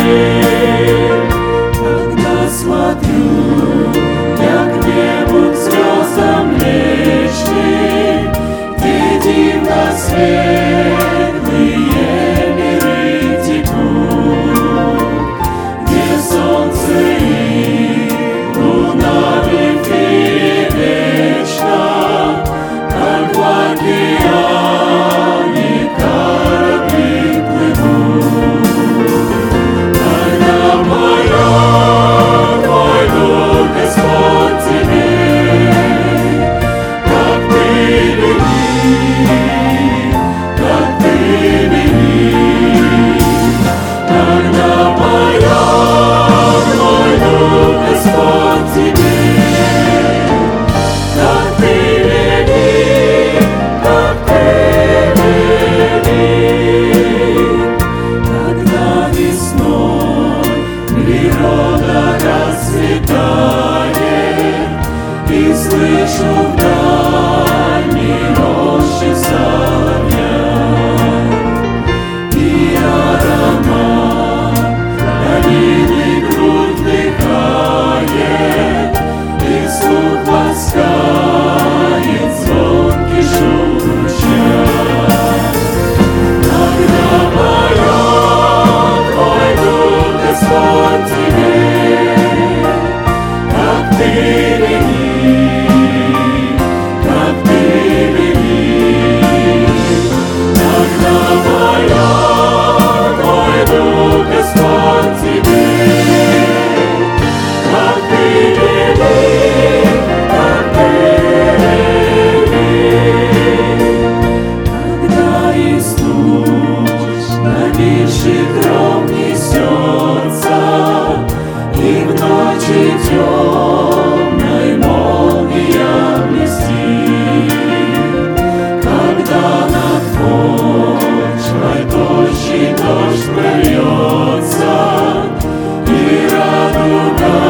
Yeah. більший кров несется, и в ночи темной молния блестит, когда над почвой тощий дождь прольется, и радуга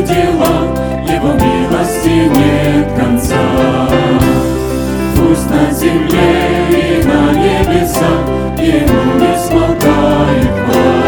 дела, Его милости нет конца. Пусть на земле и на небесах Ему не смолкает хвала.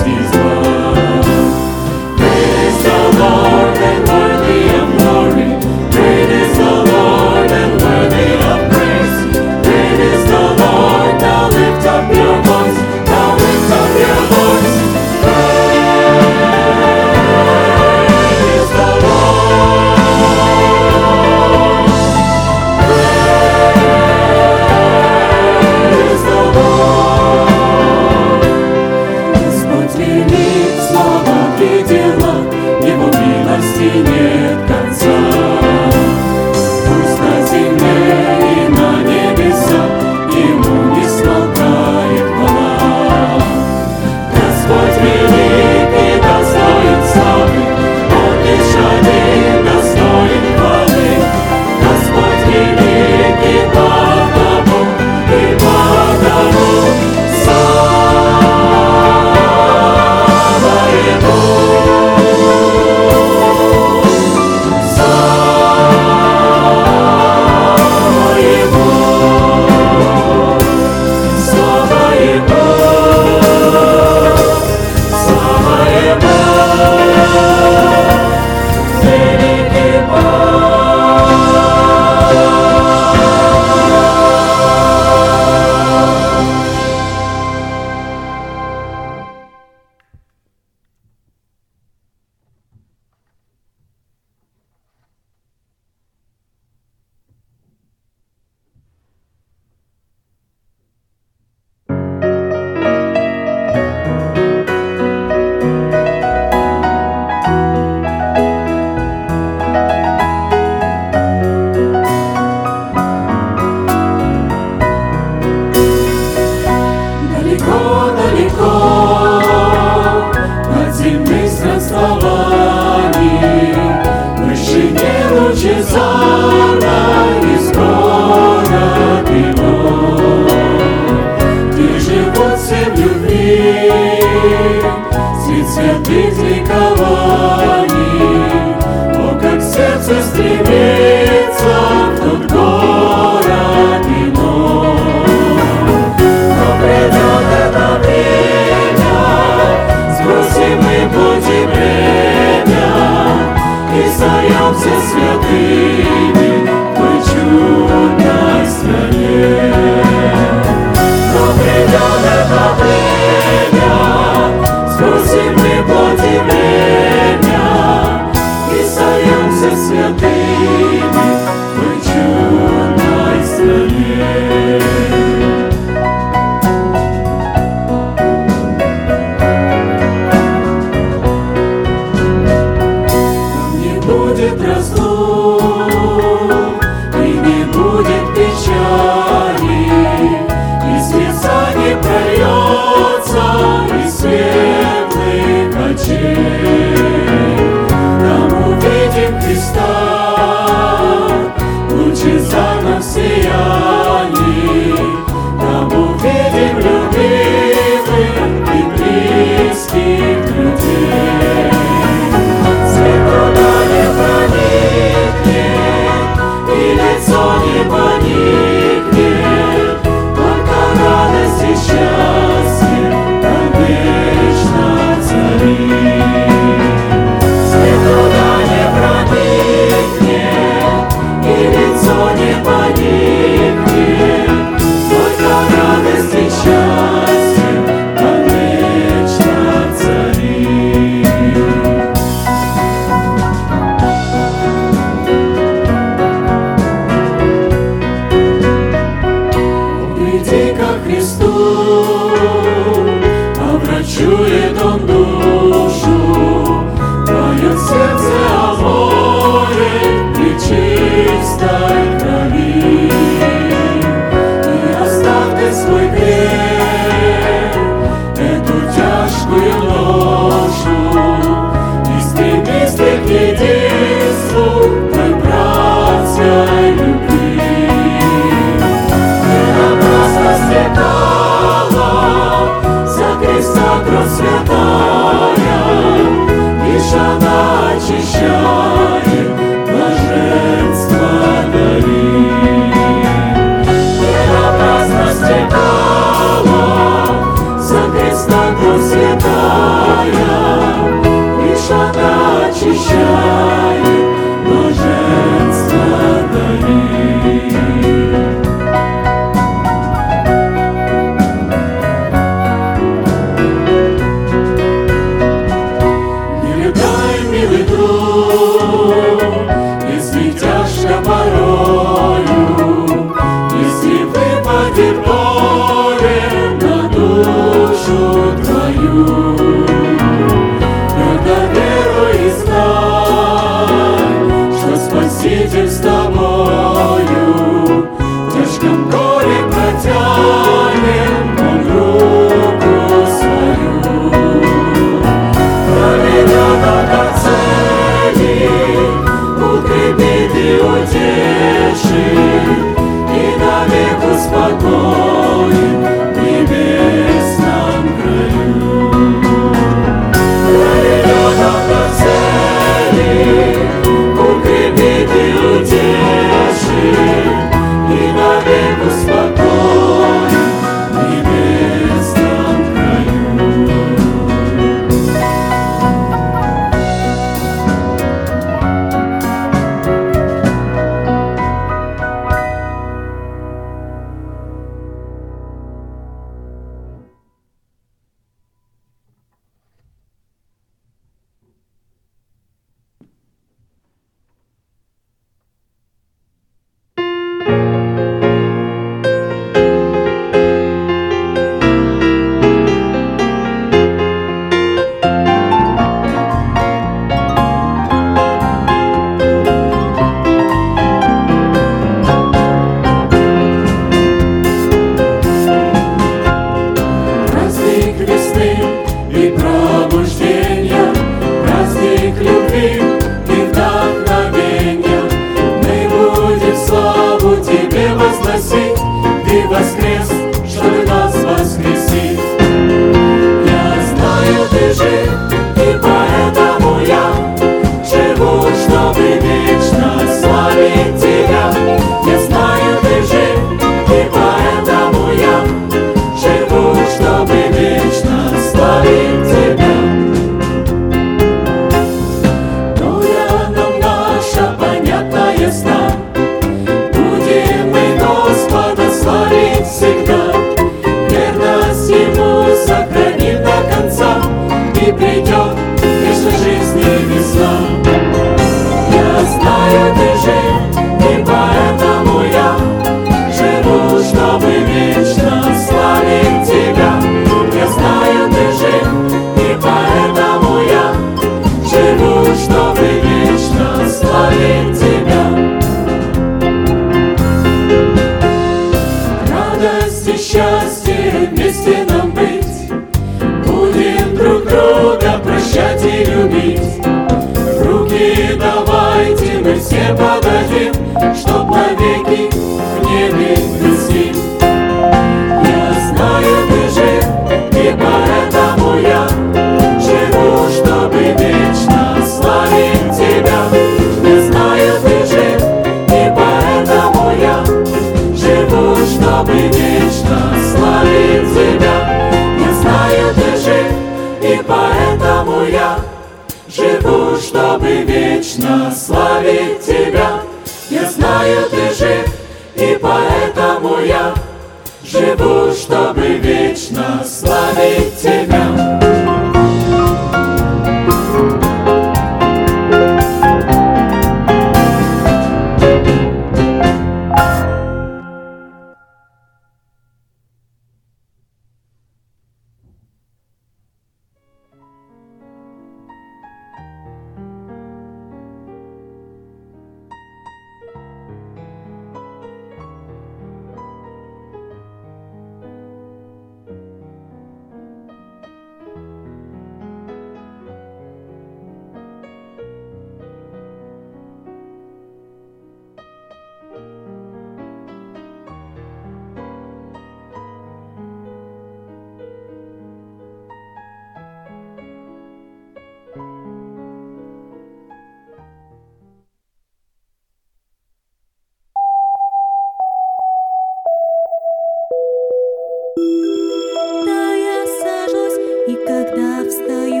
Да, я сажусь, и когда встаю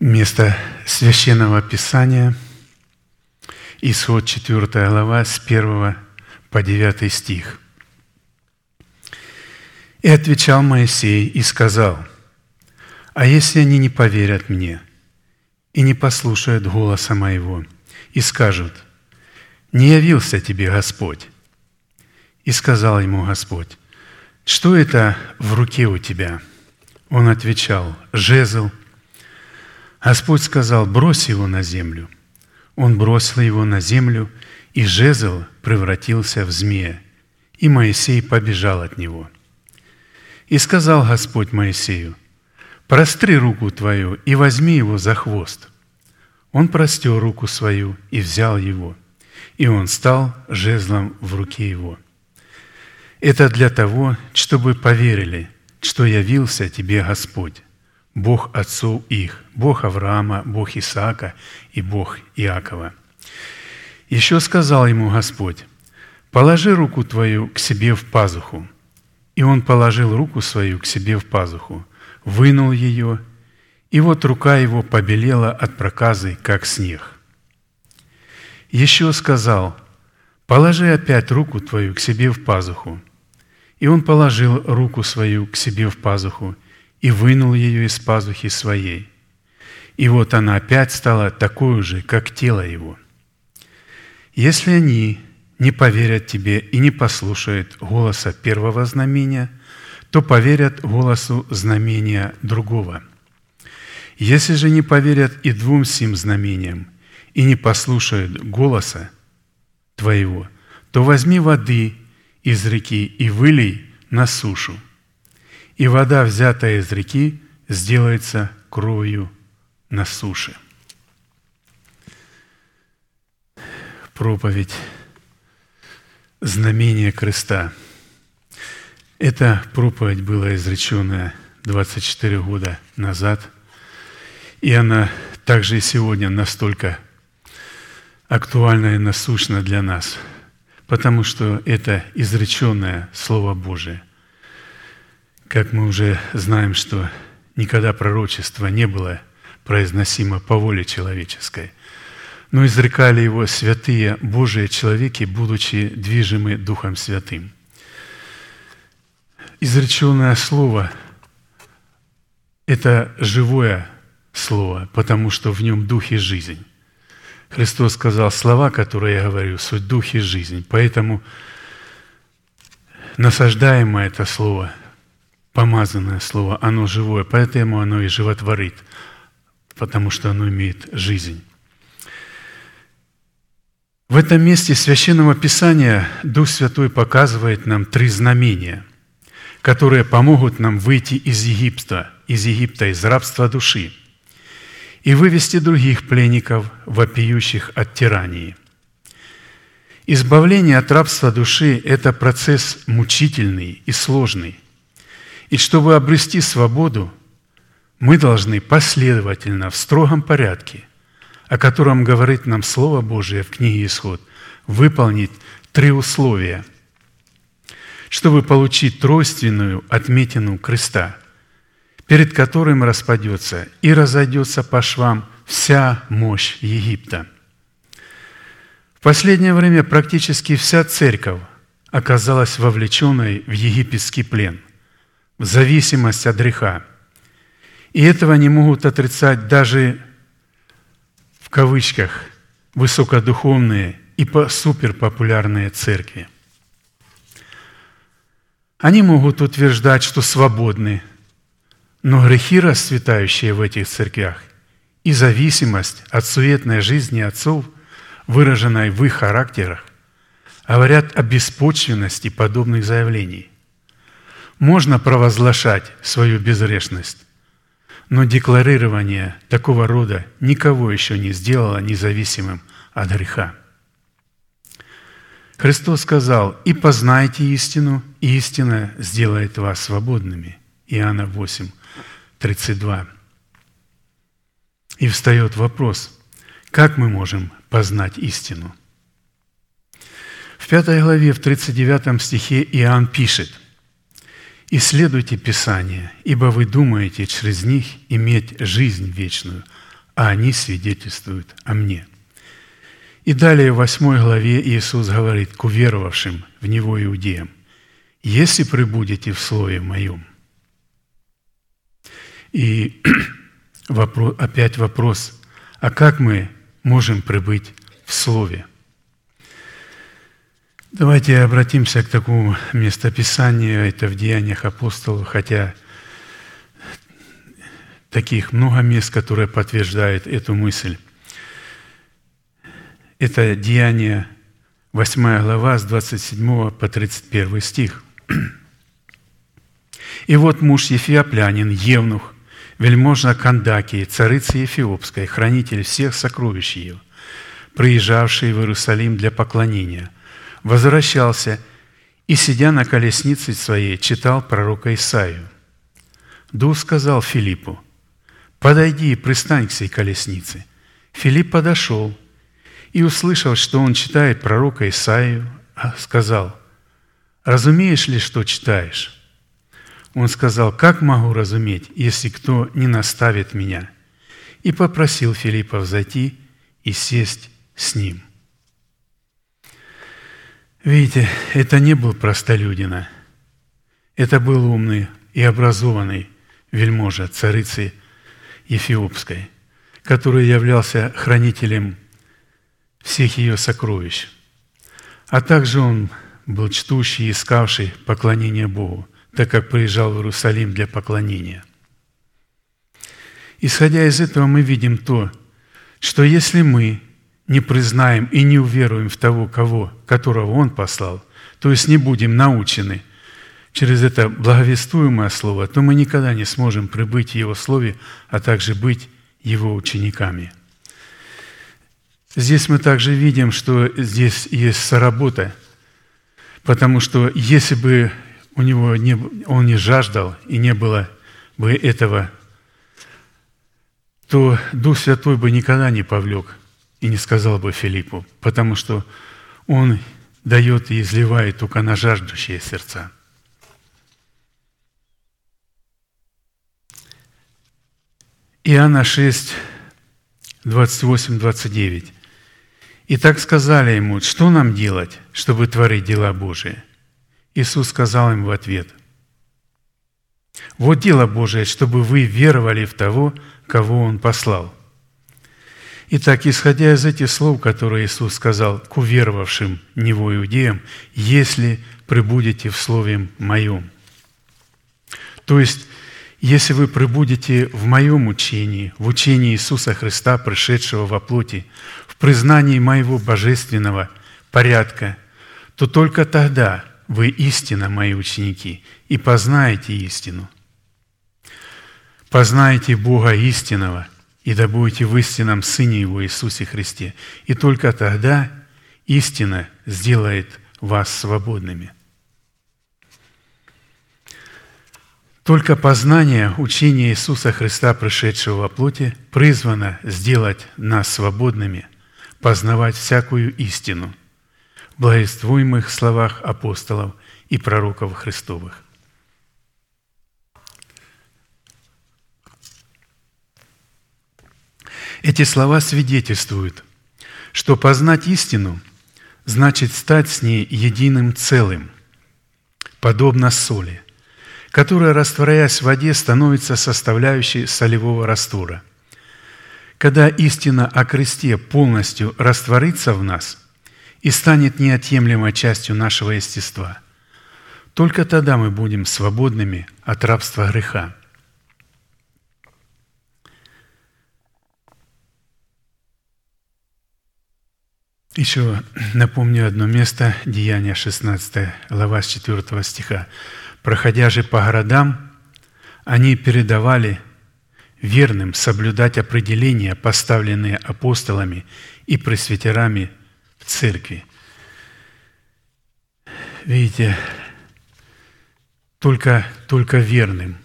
Место Священного Писания, Исход 4 глава, с 1 по 9 стих. «И отвечал Моисей и сказал, «А если они не поверят мне и не послушают голоса моего, и скажут, «Не явился тебе Господь», и сказал ему Господь, «Что это в руке у тебя?» Он отвечал, «Жезл». Господь сказал, «Брось его на землю». Он бросил его на землю, и жезл превратился в змея, и Моисей побежал от него. И сказал Господь Моисею, «Простри руку твою и возьми его за хвост». Он простер руку свою и взял его, и он стал жезлом в руке его. Это для того, чтобы поверили, что явился тебе Господь, Бог отцов их, Бог Авраама, Бог Исаака и Бог Иакова. Еще сказал ему Господь, «Положи руку твою к себе в пазуху». И он положил руку свою к себе в пазуху, вынул ее, и вот рука его побелела от проказы, как снег. Еще сказал, «Положи опять руку твою к себе в пазуху». И он положил руку свою к себе в пазуху и вынул ее из пазухи своей. И вот она опять стала такой же, как тело его. Если они не поверят тебе и не послушают голоса первого знамения, то поверят голосу знамения другого. Если же не поверят и двум сим знамениям, и не послушают голоса твоего, то возьми воды из реки и вылей на сушу. И вода, взятая из реки, сделается кровью на суше. Проповедь знамения креста. Эта проповедь была изреченная 24 года назад, и она также и сегодня настолько актуальна и насущна для нас – потому что это изреченное Слово Божие. Как мы уже знаем, что никогда пророчество не было произносимо по воле человеческой, но изрекали его святые Божие человеки, будучи движимы Духом Святым. Изреченное Слово – это живое Слово, потому что в нем Дух и жизнь. Христос сказал, слова, которые я говорю, суть дух и жизнь. Поэтому насаждаемое это слово, помазанное слово, оно живое, поэтому оно и животворит, потому что оно имеет жизнь. В этом месте Священного Писания Дух Святой показывает нам три знамения, которые помогут нам выйти из Египта, из Египта, из рабства души – и вывести других пленников, вопиющих от тирании. Избавление от рабства души – это процесс мучительный и сложный. И чтобы обрести свободу, мы должны последовательно, в строгом порядке, о котором говорит нам Слово Божие в книге «Исход», выполнить три условия, чтобы получить тройственную отметину креста – перед которым распадется и разойдется по швам вся мощь Египта. В последнее время практически вся церковь оказалась вовлеченной в египетский плен, зависимость от греха. И этого не могут отрицать даже в кавычках высокодуховные и суперпопулярные церкви. Они могут утверждать, что свободны но грехи, расцветающие в этих церквях, и зависимость от суетной жизни отцов, выраженной в их характерах, говорят о беспочвенности подобных заявлений. Можно провозглашать свою безгрешность, но декларирование такого рода никого еще не сделало независимым от греха. Христос сказал, «И познайте истину, и истина сделает вас свободными». Иоанна 8, 32. И встает вопрос, как мы можем познать истину? В пятой главе, в 39 стихе Иоанн пишет, «Исследуйте Писание, ибо вы думаете через них иметь жизнь вечную, а они свидетельствуют о мне». И далее в 8 главе Иисус говорит к уверовавшим в Него иудеям, «Если пребудете в Слове Моем». И вопрос, опять вопрос, а как мы можем пребыть в Слове? Давайте обратимся к такому местописанию, это в Деяниях апостолов, хотя таких много мест, которые подтверждают эту мысль. Это Деяние, 8 глава, с 27 по 31 стих. «И вот муж Ефиоплянин, Евнух, вельможна Кандакии, царица Ефиопской, хранитель всех сокровищ ее, приезжавший в Иерусалим для поклонения, возвращался и, сидя на колеснице своей, читал пророка Исаию. Дух сказал Филиппу, «Подойди и пристань к сей колеснице». Филипп подошел и, услышав, что он читает пророка Исаию, сказал, «Разумеешь ли, что читаешь?» Он сказал, «Как могу разуметь, если кто не наставит меня?» И попросил Филиппа взойти и сесть с ним. Видите, это не был простолюдина. Это был умный и образованный вельможа царицы Ефиопской, который являлся хранителем всех ее сокровищ. А также он был чтущий и искавший поклонение Богу, так как приезжал в Иерусалим для поклонения. Исходя из этого мы видим то, что если мы не признаем и не уверуем в того, кого, которого Он послал, то есть не будем научены через это благовествуемое слово, то мы никогда не сможем прибыть в Его Слове, а также быть Его учениками. Здесь мы также видим, что здесь есть соработа, потому что если бы у него не, он не жаждал и не было бы этого, то Дух Святой бы никогда не повлек и не сказал бы Филиппу, потому что он дает и изливает только на жаждущие сердца. Иоанна 6, 28, 29. «И так сказали ему, что нам делать, чтобы творить дела Божии?» Иисус сказал им в ответ, «Вот дело Божие, чтобы вы веровали в того, кого Он послал». Итак, исходя из этих слов, которые Иисус сказал к уверовавшим Него иудеям, «Если пребудете в Слове Моем». То есть, если вы пребудете в Моем учении, в учении Иисуса Христа, пришедшего во плоти, в признании Моего божественного порядка, то только тогда вы истинно Мои ученики и познаете истину. Познаете Бога истинного – и да будете в истинном Сыне Его Иисусе Христе. И только тогда истина сделает вас свободными. Только познание учения Иисуса Христа, пришедшего во плоти, призвано сделать нас свободными, познавать всякую истину в благовествуемых словах апостолов и пророков Христовых. Эти слова свидетельствуют, что познать истину значит стать с ней единым целым, подобно соли, которая, растворяясь в воде, становится составляющей солевого раствора. Когда истина о кресте полностью растворится в нас и станет неотъемлемой частью нашего естества, только тогда мы будем свободными от рабства греха – Еще напомню одно место, Деяния 16, глава с 4 стиха. «Проходя же по городам, они передавали верным соблюдать определения, поставленные апостолами и пресвитерами в церкви». Видите, только, только верным.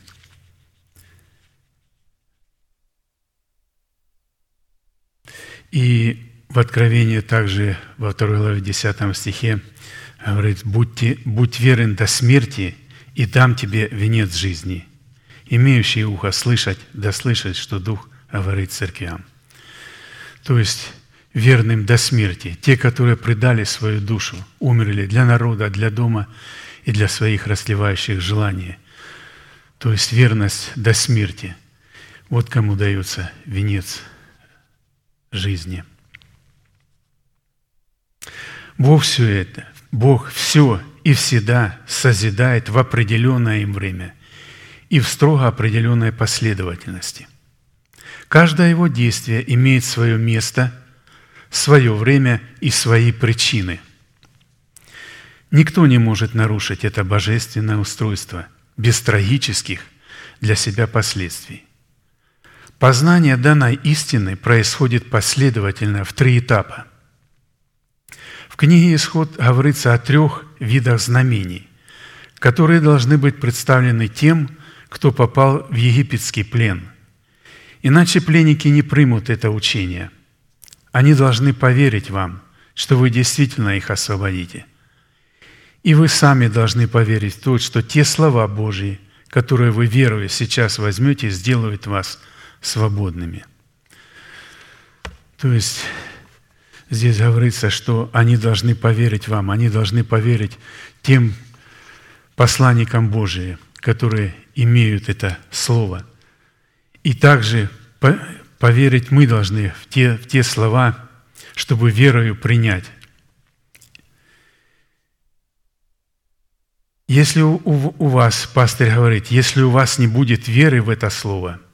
И в Откровении также во второй главе 10 стихе говорит, «Будьте, «Будь верен до смерти, и дам тебе венец жизни». Имеющий ухо слышать, да слышать, что Дух говорит церквям. то есть верным до смерти, те, которые предали свою душу, умерли для народа, для дома и для своих расливающих желаний, то есть верность до смерти. Вот кому дается венец жизни. Бог все это, Бог все и всегда созидает в определенное им время и в строго определенной последовательности. Каждое его действие имеет свое место, свое время и свои причины. Никто не может нарушить это божественное устройство без трагических для себя последствий. Познание данной истины происходит последовательно в три этапа. В книге «Исход» говорится о трех видах знамений, которые должны быть представлены тем, кто попал в египетский плен. Иначе пленники не примут это учение. Они должны поверить вам, что вы действительно их освободите. И вы сами должны поверить в то, что те слова Божьи, которые вы веруя сейчас возьмете, сделают вас – свободными. То есть здесь говорится, что они должны поверить вам, они должны поверить тем посланникам Божиим, которые имеют это слово. И также поверить мы должны в те, в те слова, чтобы верою принять. Если у, у вас, пастырь говорит, если у вас не будет веры в это слово –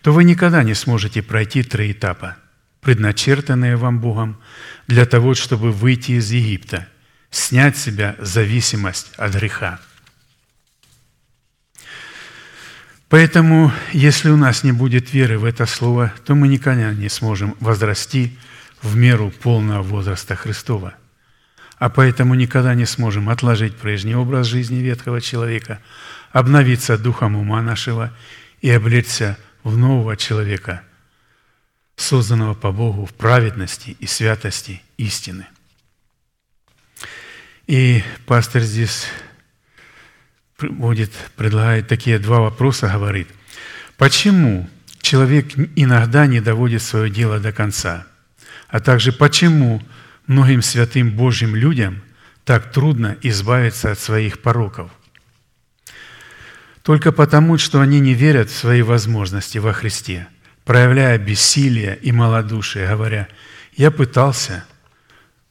то вы никогда не сможете пройти три этапа, предначертанные вам Богом для того, чтобы выйти из Египта, снять с себя зависимость от греха. Поэтому, если у нас не будет веры в это слово, то мы никогда не сможем возрасти в меру полного возраста Христова. А поэтому никогда не сможем отложить прежний образ жизни ветхого человека, обновиться духом ума нашего и облечься в нового человека, созданного по Богу в праведности и святости истины. И пастор здесь будет, предлагает такие два вопроса, говорит. Почему человек иногда не доводит свое дело до конца? А также почему многим святым Божьим людям так трудно избавиться от своих пороков – только потому, что они не верят в свои возможности во Христе, проявляя бессилие и малодушие, говоря, «Я пытался,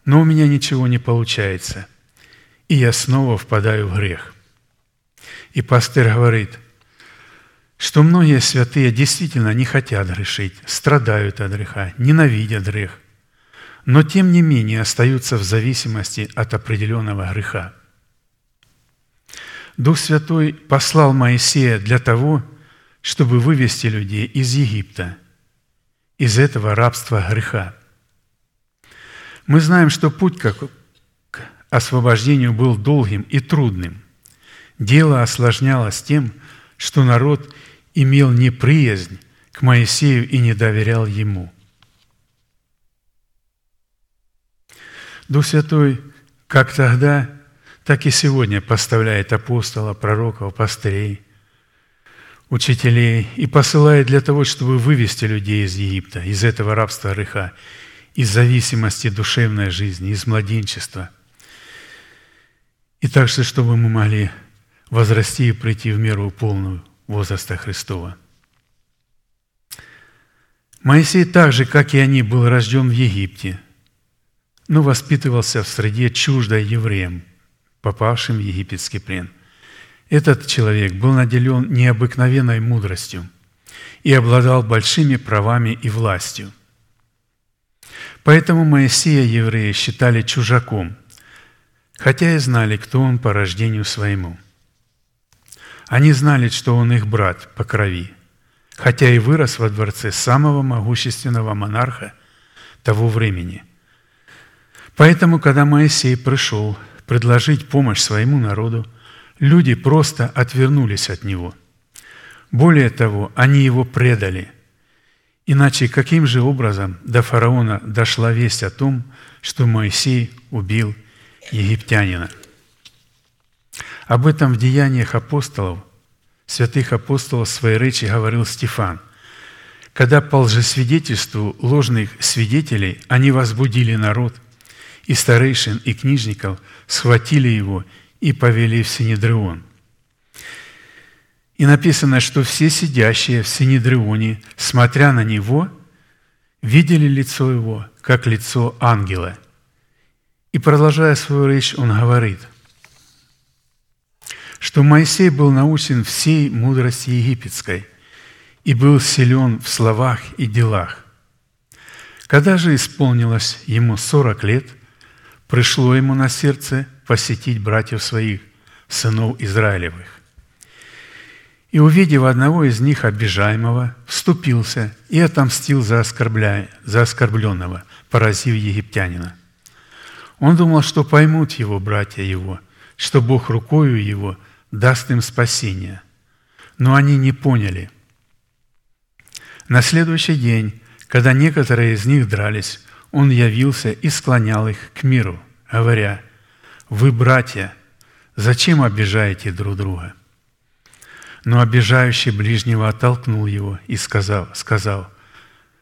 но у меня ничего не получается, и я снова впадаю в грех». И пастырь говорит, что многие святые действительно не хотят грешить, страдают от греха, ненавидят грех, но тем не менее остаются в зависимости от определенного греха – Дух Святой послал Моисея для того, чтобы вывести людей из Египта, из этого рабства греха. Мы знаем, что путь к освобождению был долгим и трудным. Дело осложнялось тем, что народ имел неприязнь к Моисею и не доверял ему. Дух Святой, как тогда, так и сегодня поставляет апостола, пророков, пастырей, учителей и посылает для того, чтобы вывести людей из Египта, из этого рабства греха, из зависимости душевной жизни, из младенчества. И также, чтобы мы могли возрасти и прийти в меру полную возраста Христова. Моисей так же, как и они, был рожден в Египте, но воспитывался в среде чуждой евреям – попавшим в египетский плен. Этот человек был наделен необыкновенной мудростью и обладал большими правами и властью. Поэтому Моисея евреи считали чужаком, хотя и знали, кто он по рождению своему. Они знали, что он их брат по крови, хотя и вырос во дворце самого могущественного монарха того времени. Поэтому, когда Моисей пришел предложить помощь своему народу, люди просто отвернулись от него. Более того, они его предали. Иначе каким же образом до фараона дошла весть о том, что Моисей убил египтянина? Об этом в деяниях апостолов, святых апостолов своей речи говорил Стефан, когда по лжесвидетельству ложных свидетелей они возбудили народ, и старейшин, и книжников схватили его и повели в Синедрион. И написано, что все сидящие в Синедрионе, смотря на него, видели лицо его, как лицо ангела. И продолжая свою речь, он говорит, что Моисей был научен всей мудрости египетской и был силен в словах и делах. Когда же исполнилось ему сорок лет, пришло ему на сердце посетить братьев своих, сынов Израилевых. И, увидев одного из них обижаемого, вступился и отомстил за, оскорбля... за оскорбленного, поразив египтянина. Он думал, что поймут его братья его, что Бог рукою его даст им спасение. Но они не поняли. На следующий день, когда некоторые из них дрались, он явился и склонял их к миру, говоря, «Вы, братья, зачем обижаете друг друга?» Но обижающий ближнего оттолкнул его и сказал, сказал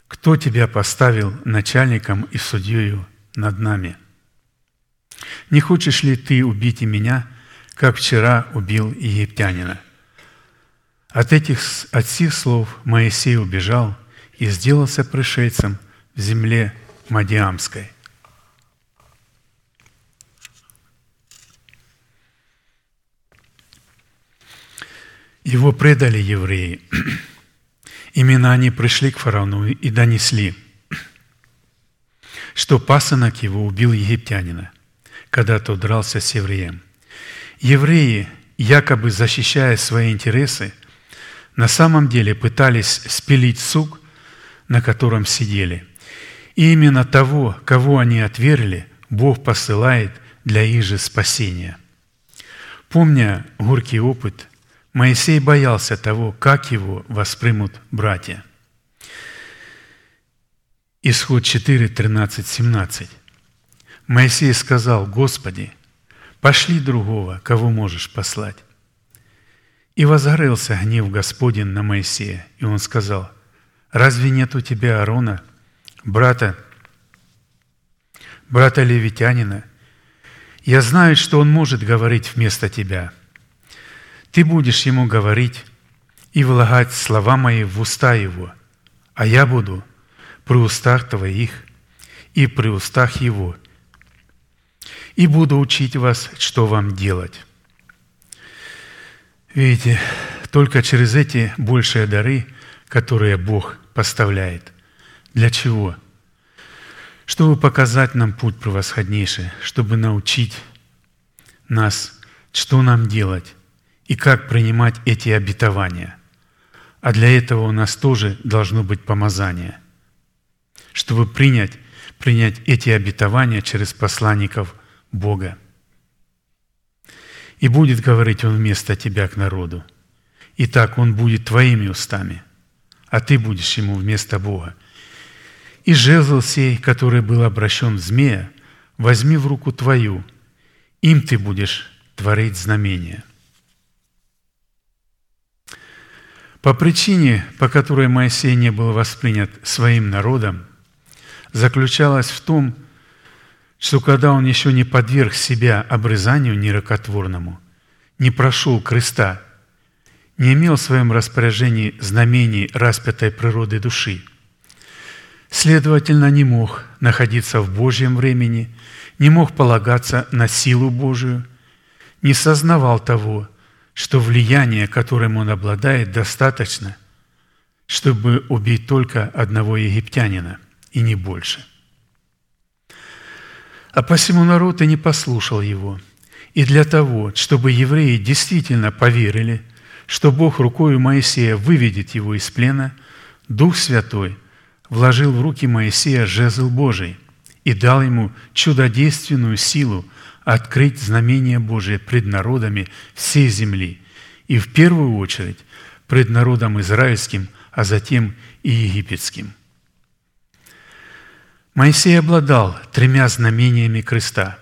«Кто тебя поставил начальником и судьею над нами? Не хочешь ли ты убить и меня, как вчера убил египтянина?» От этих от сих слов Моисей убежал и сделался пришельцем в земле Мадиамской. Его предали евреи. Именно они пришли к фараону и донесли, что пасынок его убил египтянина, когда тот дрался с евреем. Евреи, якобы защищая свои интересы, на самом деле пытались спилить сук, на котором сидели. И именно того, кого они отвергли, Бог посылает для их же спасения. Помня горький опыт – Моисей боялся того, как его воспримут братья. Исход 4, 13, 17. Моисей сказал, «Господи, пошли другого, кого можешь послать». И возгорелся гнев Господень на Моисея, и он сказал, «Разве нет у тебя Аарона, брата, брата Левитянина? Я знаю, что он может говорить вместо тебя, ты будешь ему говорить и влагать слова мои в уста его, а я буду при устах твоих и при устах его, и буду учить вас, что вам делать. Видите, только через эти большие дары, которые Бог поставляет. Для чего? Чтобы показать нам путь превосходнейший, чтобы научить нас, что нам делать, и как принимать эти обетования. А для этого у нас тоже должно быть помазание, чтобы принять, принять эти обетования через посланников Бога. И будет говорить Он вместо тебя к народу. И так Он будет твоими устами, а ты будешь Ему вместо Бога. И жезл сей, который был обращен в змея, возьми в руку твою, им ты будешь творить знамения. По причине, по которой Моисей не был воспринят своим народом, заключалась в том, что когда он еще не подверг себя обрезанию нерокотворному, не прошел креста, не имел в своем распоряжении знамений распятой природы души, следовательно, не мог находиться в Божьем времени, не мог полагаться на силу Божию, не сознавал того, что влияние, которым он обладает, достаточно, чтобы убить только одного египтянина, и не больше. А посему народ и не послушал его. И для того, чтобы евреи действительно поверили, что Бог рукою Моисея выведет его из плена, Дух Святой вложил в руки Моисея жезл Божий и дал ему чудодейственную силу – открыть знамение Божие пред народами всей земли, и в первую очередь пред народом израильским, а затем и египетским. Моисей обладал тремя знамениями креста,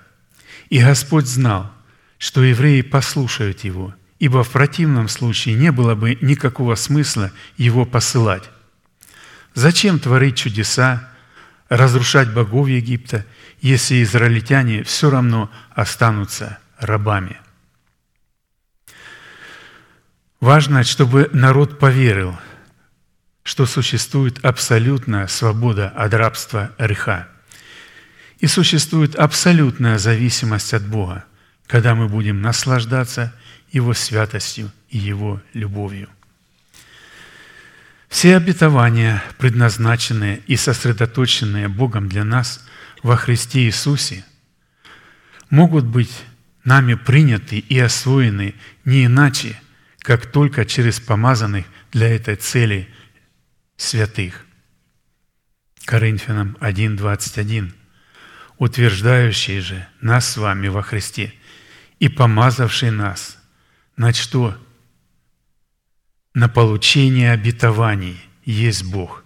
и Господь знал, что евреи послушают его, ибо в противном случае не было бы никакого смысла его посылать. Зачем творить чудеса, разрушать богов Египта, если израильтяне все равно останутся рабами? Важно, чтобы народ поверил, что существует абсолютная свобода от рабства греха. И существует абсолютная зависимость от Бога, когда мы будем наслаждаться Его святостью и Его любовью. Все обетования, предназначенные и сосредоточенные Богом для нас во Христе Иисусе, могут быть нами приняты и освоены не иначе, как только через помазанных для этой цели святых. Коринфянам 1.21 утверждающий же нас с вами во Христе и помазавший нас на что? На получение обетований есть Бог.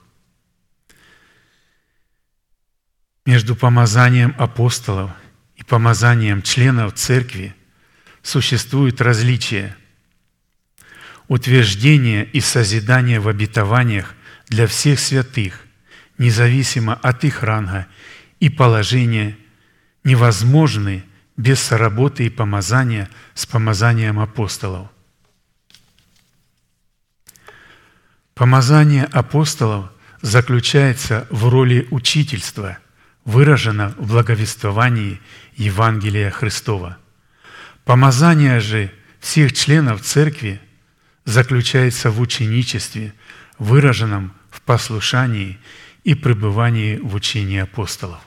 Между помазанием апостолов и помазанием членов церкви существует различие. Утверждение и созидание в обетованиях для всех святых, независимо от их ранга и положения, невозможны без соработы и помазания с помазанием апостолов. Помазание апостолов заключается в роли учительства, выражено в благовествовании Евангелия Христова. Помазание же всех членов Церкви заключается в ученичестве, выраженном в послушании и пребывании в учении апостолов.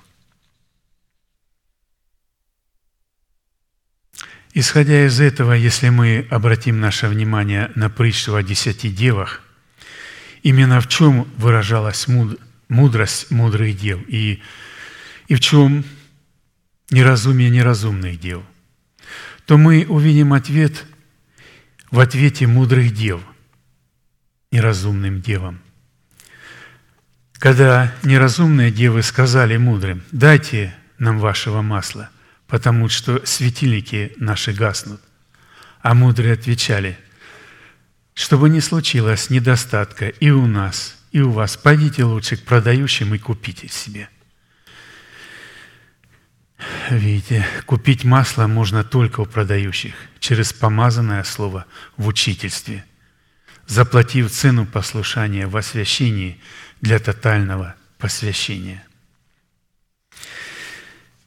Исходя из этого, если мы обратим наше внимание на притчу о десяти девах, именно в чем выражалась мудрость мудрых дев и, и в чем неразумие неразумных дев, то мы увидим ответ в ответе мудрых дев неразумным девам. Когда неразумные девы сказали мудрым, «Дайте нам вашего масла, потому что светильники наши гаснут. А мудрые отвечали, чтобы не случилось недостатка и у нас, и у вас, пойдите лучше к продающим и купите себе. Видите, купить масло можно только у продающих, через помазанное слово в учительстве, заплатив цену послушания в освящении для тотального посвящения –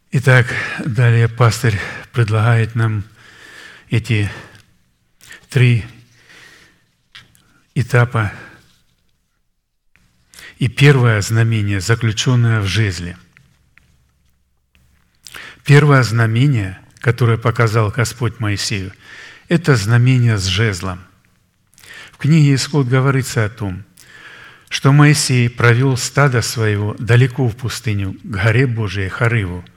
Итак, далее пастырь предлагает нам эти три этапа. И первое знамение, заключенное в жезле. Первое знамение, которое показал Господь Моисею, это знамение с жезлом. В книге Исход говорится о том, что Моисей провел стадо своего далеко в пустыню, к горе Божией Харыву –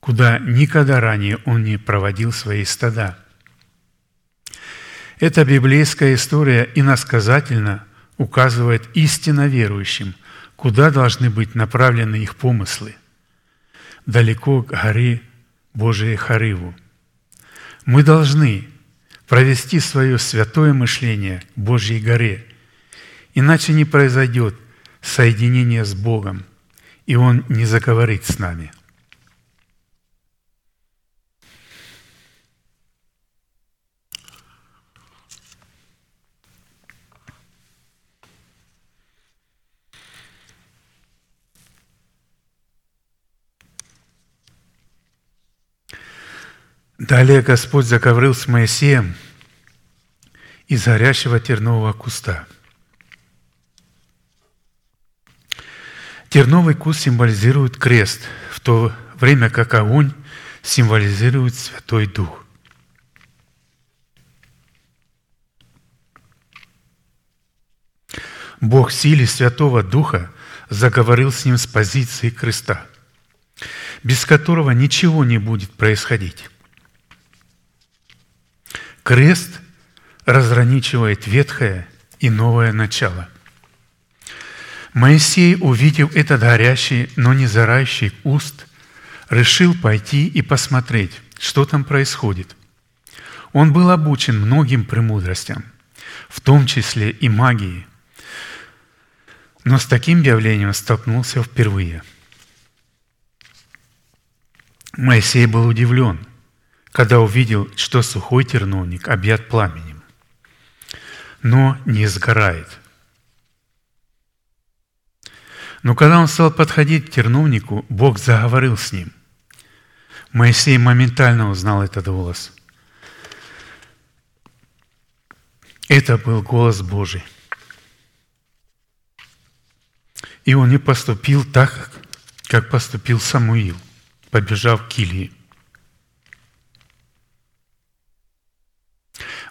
куда никогда ранее он не проводил свои стада. Эта библейская история иносказательно указывает истинно верующим, куда должны быть направлены их помыслы. Далеко к горе Божией Харыву. Мы должны провести свое святое мышление к Божьей горе, иначе не произойдет соединение с Богом, и Он не заговорит с нами – Далее Господь заковрыл с Моисеем из горящего тернового куста. Терновый куст символизирует крест, в то время как огонь символизирует Святой Дух. Бог в силе Святого Духа заговорил с ним с позиции креста, без которого ничего не будет происходить. Крест разграничивает ветхое и новое начало. Моисей, увидев этот горящий, но не зарающий уст, решил пойти и посмотреть, что там происходит. Он был обучен многим премудростям, в том числе и магии. но с таким явлением столкнулся впервые. Моисей был удивлен, когда увидел, что сухой терновник объят пламенем, но не сгорает. Но когда он стал подходить к терновнику, Бог заговорил с ним. Моисей моментально узнал этот голос. Это был голос Божий. И он не поступил так, как поступил Самуил, побежав к Килии.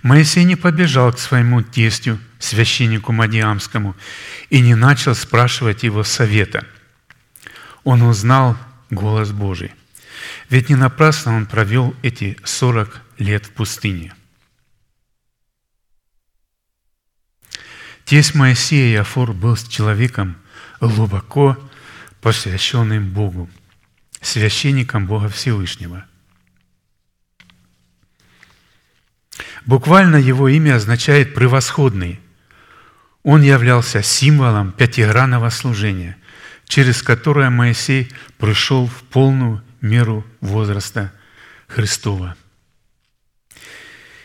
Моисей не побежал к своему тестю, священнику Мадиамскому, и не начал спрашивать его совета. Он узнал голос Божий. Ведь не напрасно он провел эти 40 лет в пустыне. Тесть Моисея Афор был человеком глубоко посвященным Богу, священником Бога Всевышнего. Буквально его имя означает «превосходный». Он являлся символом пятигранного служения, через которое Моисей пришел в полную меру возраста Христова.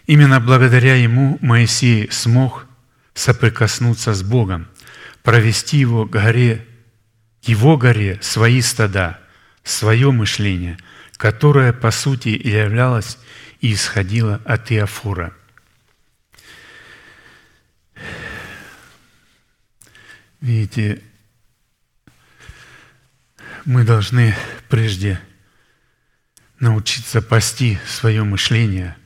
Именно благодаря ему Моисей смог соприкоснуться с Богом, провести его горе, его горе свои стада, свое мышление, которое, по сути, являлось и исходило от Иофора. Видите, мы должны прежде научиться пасти свое мышление,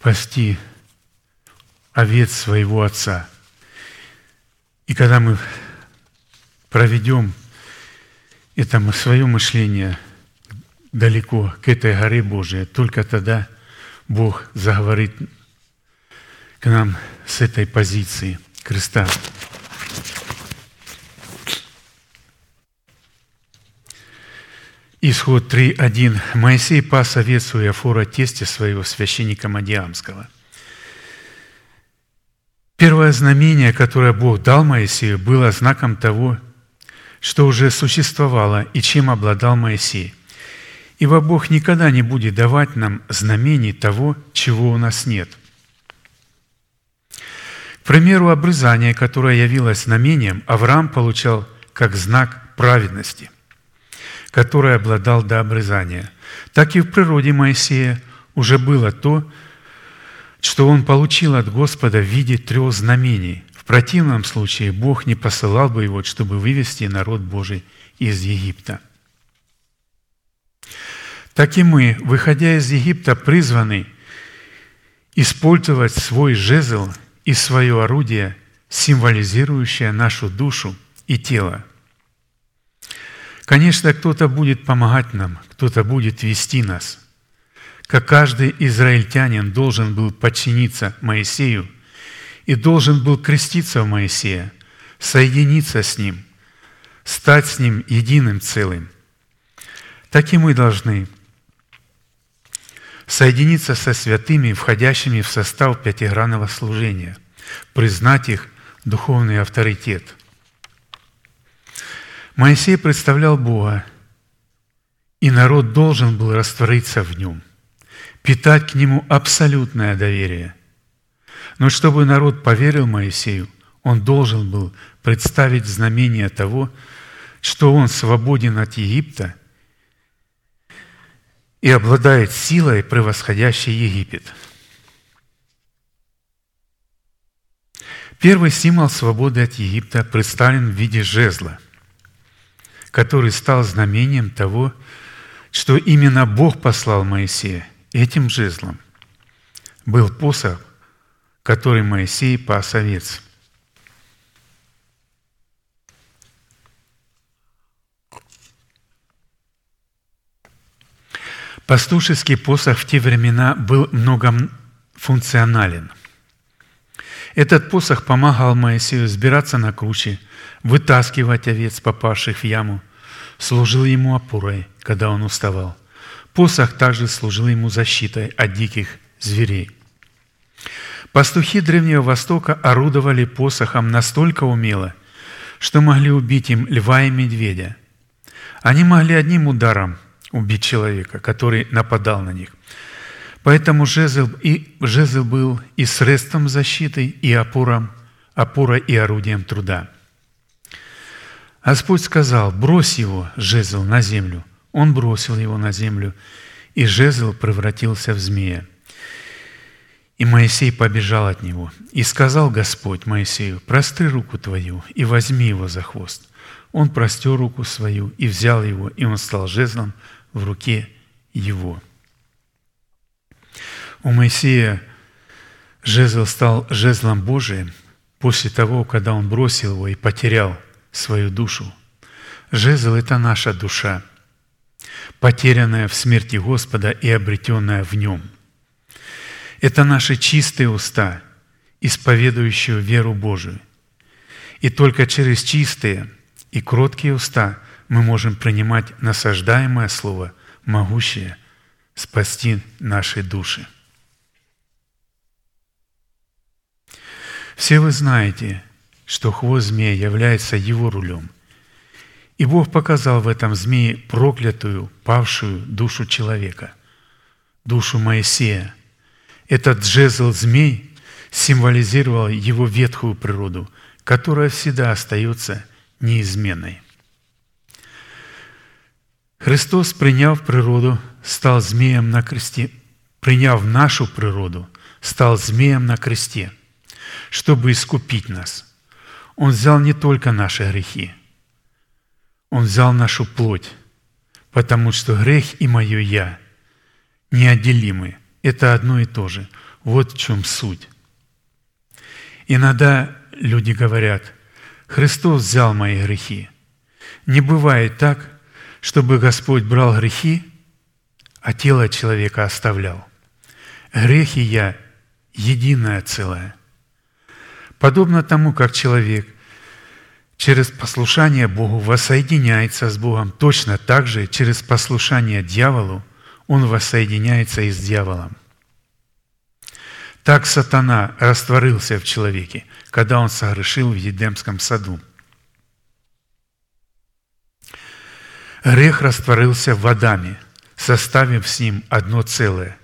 пасти овец своего Отца. И когда мы проведем это свое мышление далеко к этой горе Божией, только тогда Бог заговорит к нам с этой позиции креста. Исход 3.1. Моисей пас овец у Иофора, тесте своего священника Мадиамского. Первое знамение, которое Бог дал Моисею, было знаком того, что уже существовало и чем обладал Моисей. Ибо Бог никогда не будет давать нам знамений того, чего у нас нет. К примеру, обрезание, которое явилось знамением, Авраам получал как знак праведности который обладал до обрезания. Так и в природе Моисея уже было то, что он получил от Господа в виде трех знамений. Противном случае Бог не посылал бы его, чтобы вывести народ Божий из Египта. Так и мы, выходя из Египта, призваны использовать свой жезл и свое орудие, символизирующее нашу душу и тело – Конечно, кто-то будет помогать нам, кто-то будет вести нас. Как каждый израильтянин должен был подчиниться Моисею и должен был креститься в Моисея, соединиться с Ним, стать с Ним единым целым. Так и мы должны соединиться со святыми, входящими в состав пятигранного служения, признать их духовный авторитет – Моисей представлял Бога, и народ должен был раствориться в нем, питать к нему абсолютное доверие. Но чтобы народ поверил Моисею, он должен был представить знамение того, что он свободен от Египта и обладает силой, превосходящей Египет. Первый символ свободы от Египта представлен в виде жезла – который стал знамением того, что именно Бог послал Моисея этим жезлом. Был посох, который Моисей пас овец. Пастушеский посох в те времена был многофункционален. Этот посох помогал Моисею сбираться на круче, вытаскивать овец, попавших в яму, служил ему опорой, когда он уставал. Посох также служил ему защитой от диких зверей. Пастухи Древнего Востока орудовали посохом настолько умело, что могли убить им льва и медведя. Они могли одним ударом убить человека, который нападал на них. Поэтому жезл, и, жезл был и средством защиты, и опором, опорой и орудием труда. Господь сказал, брось его, жезл, на землю. Он бросил его на землю, и жезл превратился в змея. И Моисей побежал от него. И сказал Господь Моисею, простри руку твою и возьми его за хвост. Он простер руку свою и взял его, и он стал жезлом в руке его. У Моисея жезл стал жезлом Божиим после того, когда он бросил его и потерял свою душу. Жезл – это наша душа, потерянная в смерти Господа и обретенная в Нем. Это наши чистые уста, исповедующие веру Божию. И только через чистые и кроткие уста мы можем принимать насаждаемое Слово, могущее спасти наши души. Все вы знаете, что хвост змея является его рулем. И Бог показал в этом змее проклятую, павшую душу человека, душу Моисея. Этот жезл змей символизировал его ветхую природу, которая всегда остается неизменной. Христос, приняв природу, стал змеем на кресте, приняв нашу природу, стал змеем на кресте, чтобы искупить нас. Он взял не только наши грехи, Он взял нашу плоть, потому что грех и мое «я» неотделимы. Это одно и то же. Вот в чем суть. Иногда люди говорят, Христос взял мои грехи. Не бывает так, чтобы Господь брал грехи, а тело человека оставлял. Грех и я – единое целое. Подобно тому, как человек через послушание Богу воссоединяется с Богом, точно так же через послушание дьяволу он воссоединяется и с дьяволом. Так сатана растворился в человеке, когда он согрешил в Едемском саду. Грех растворился в Адаме, составив с ним одно целое.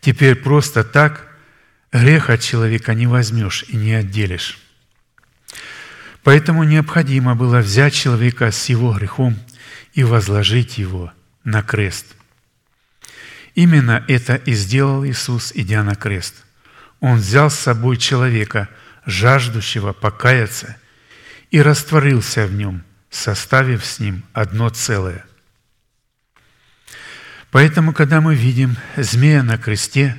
Теперь просто так грех от человека не возьмешь и не отделишь. Поэтому необходимо было взять человека с его грехом и возложить его на крест. Именно это и сделал Иисус, идя на крест. Он взял с собой человека, жаждущего покаяться, и растворился в нем, составив с ним одно целое. Поэтому, когда мы видим змея на кресте,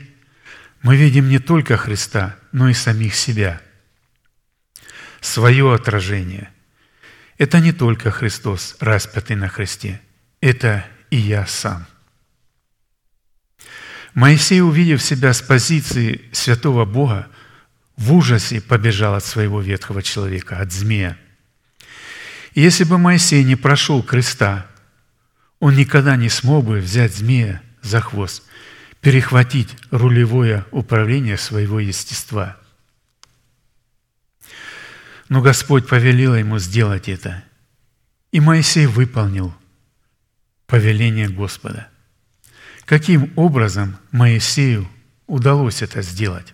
мы видим не только Христа, но и самих себя – свое отражение. Это не только Христос, распятый на кресте, это и я сам. Моисей, увидев себя с позиции святого Бога, в ужасе побежал от своего ветхого человека, от змея. И если бы Моисей не прошел креста, он никогда не смог бы взять змея за хвост, перехватить рулевое управление своего естества – но Господь повелел ему сделать это. И Моисей выполнил повеление Господа. Каким образом Моисею удалось это сделать?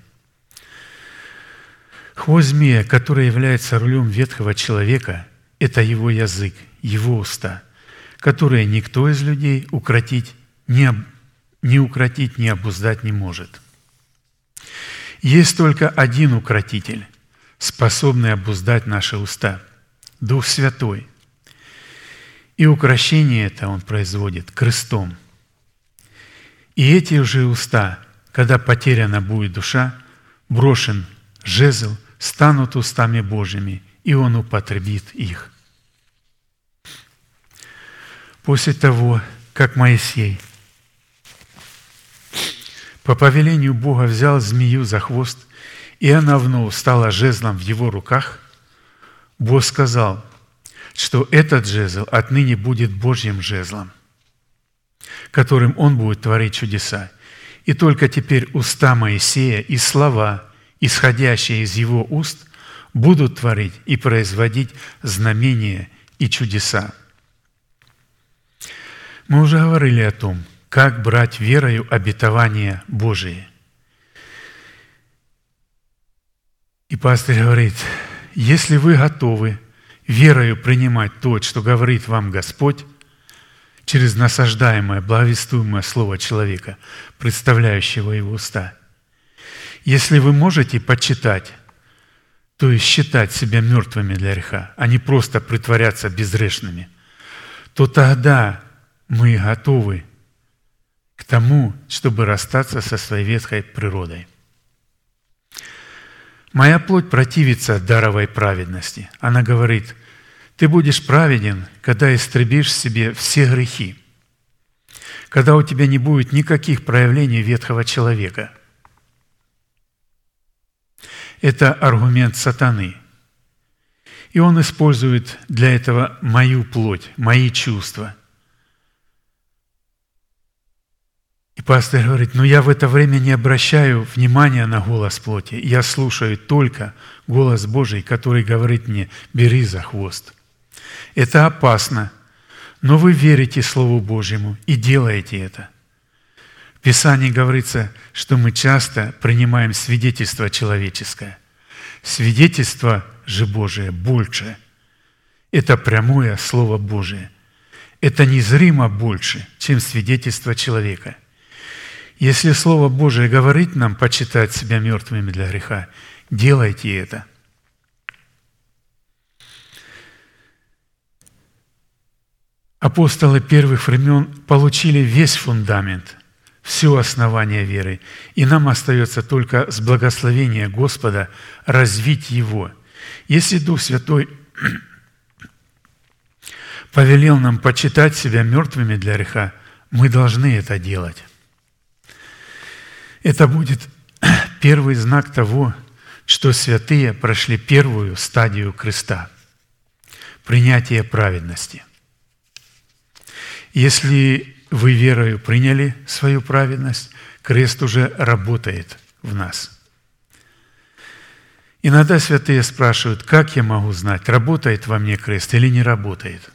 Хвост змея, который является рулем ветхого человека, это его язык, его уста, которые никто из людей укротить не, не укротить, не обуздать не может. Есть только один укротитель, способный обуздать наши уста. Дух Святой. И укращение это Он производит крестом. И эти же уста, когда потеряна будет душа, брошен жезл, станут устами Божьими, и Он употребит их. После того, как Моисей по повелению Бога взял змею за хвост – и она вновь стала жезлом в его руках, Бог сказал, что этот жезл отныне будет Божьим жезлом, которым он будет творить чудеса. И только теперь уста Моисея и слова исходящие из Его уст, будут творить и производить знамения и чудеса. Мы уже говорили о том, как брать верою обетование Божие. И пастор говорит, если вы готовы верою принимать то, что говорит вам Господь, через насаждаемое, благовествуемое слово человека, представляющего его уста. Если вы можете почитать, то есть считать себя мертвыми для греха, а не просто притворяться безгрешными, то тогда мы готовы к тому, чтобы расстаться со своей ветхой природой. Моя плоть противится даровой праведности. Она говорит, ты будешь праведен, когда истребишь в себе все грехи, когда у тебя не будет никаких проявлений ветхого человека. Это аргумент сатаны. И он использует для этого мою плоть, мои чувства – И пастор говорит, ну я в это время не обращаю внимания на голос плоти, я слушаю только голос Божий, который говорит мне, бери за хвост. Это опасно, но вы верите Слову Божьему и делаете это. В Писании говорится, что мы часто принимаем свидетельство человеческое. Свидетельство же Божие больше. Это прямое Слово Божие. Это незримо больше, чем свидетельство человека – если Слово Божие говорит нам почитать себя мертвыми для греха, делайте это. Апостолы первых времен получили весь фундамент, все основание веры, и нам остается только с благословения Господа развить его. Если Дух Святой повелел нам почитать себя мертвыми для греха, мы должны это делать. Это будет первый знак того, что святые прошли первую стадию креста – принятие праведности. Если вы верою приняли свою праведность, крест уже работает в нас. Иногда святые спрашивают, как я могу знать, работает во мне крест или не работает.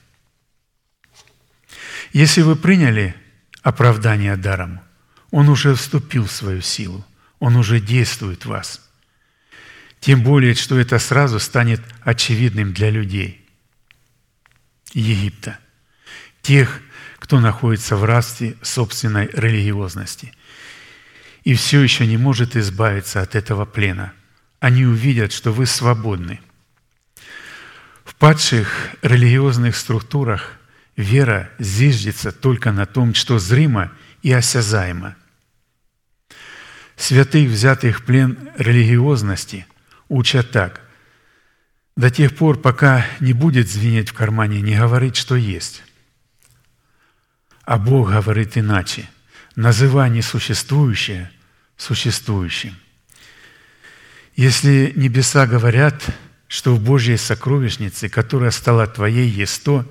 Если вы приняли оправдание даром – он уже вступил в свою силу, Он уже действует в вас. Тем более, что это сразу станет очевидным для людей Египта, тех, кто находится в рабстве собственной религиозности и все еще не может избавиться от этого плена. Они увидят, что вы свободны. В падших религиозных структурах вера зиждется только на том, что зримо – и осязаемо. Святых, взятых в плен религиозности, учат так. До тех пор, пока не будет звенеть в кармане, не говорить, что есть. А Бог говорит иначе. Называй несуществующее существующим. Если небеса говорят, что в Божьей сокровищнице, которая стала твоей, есть то,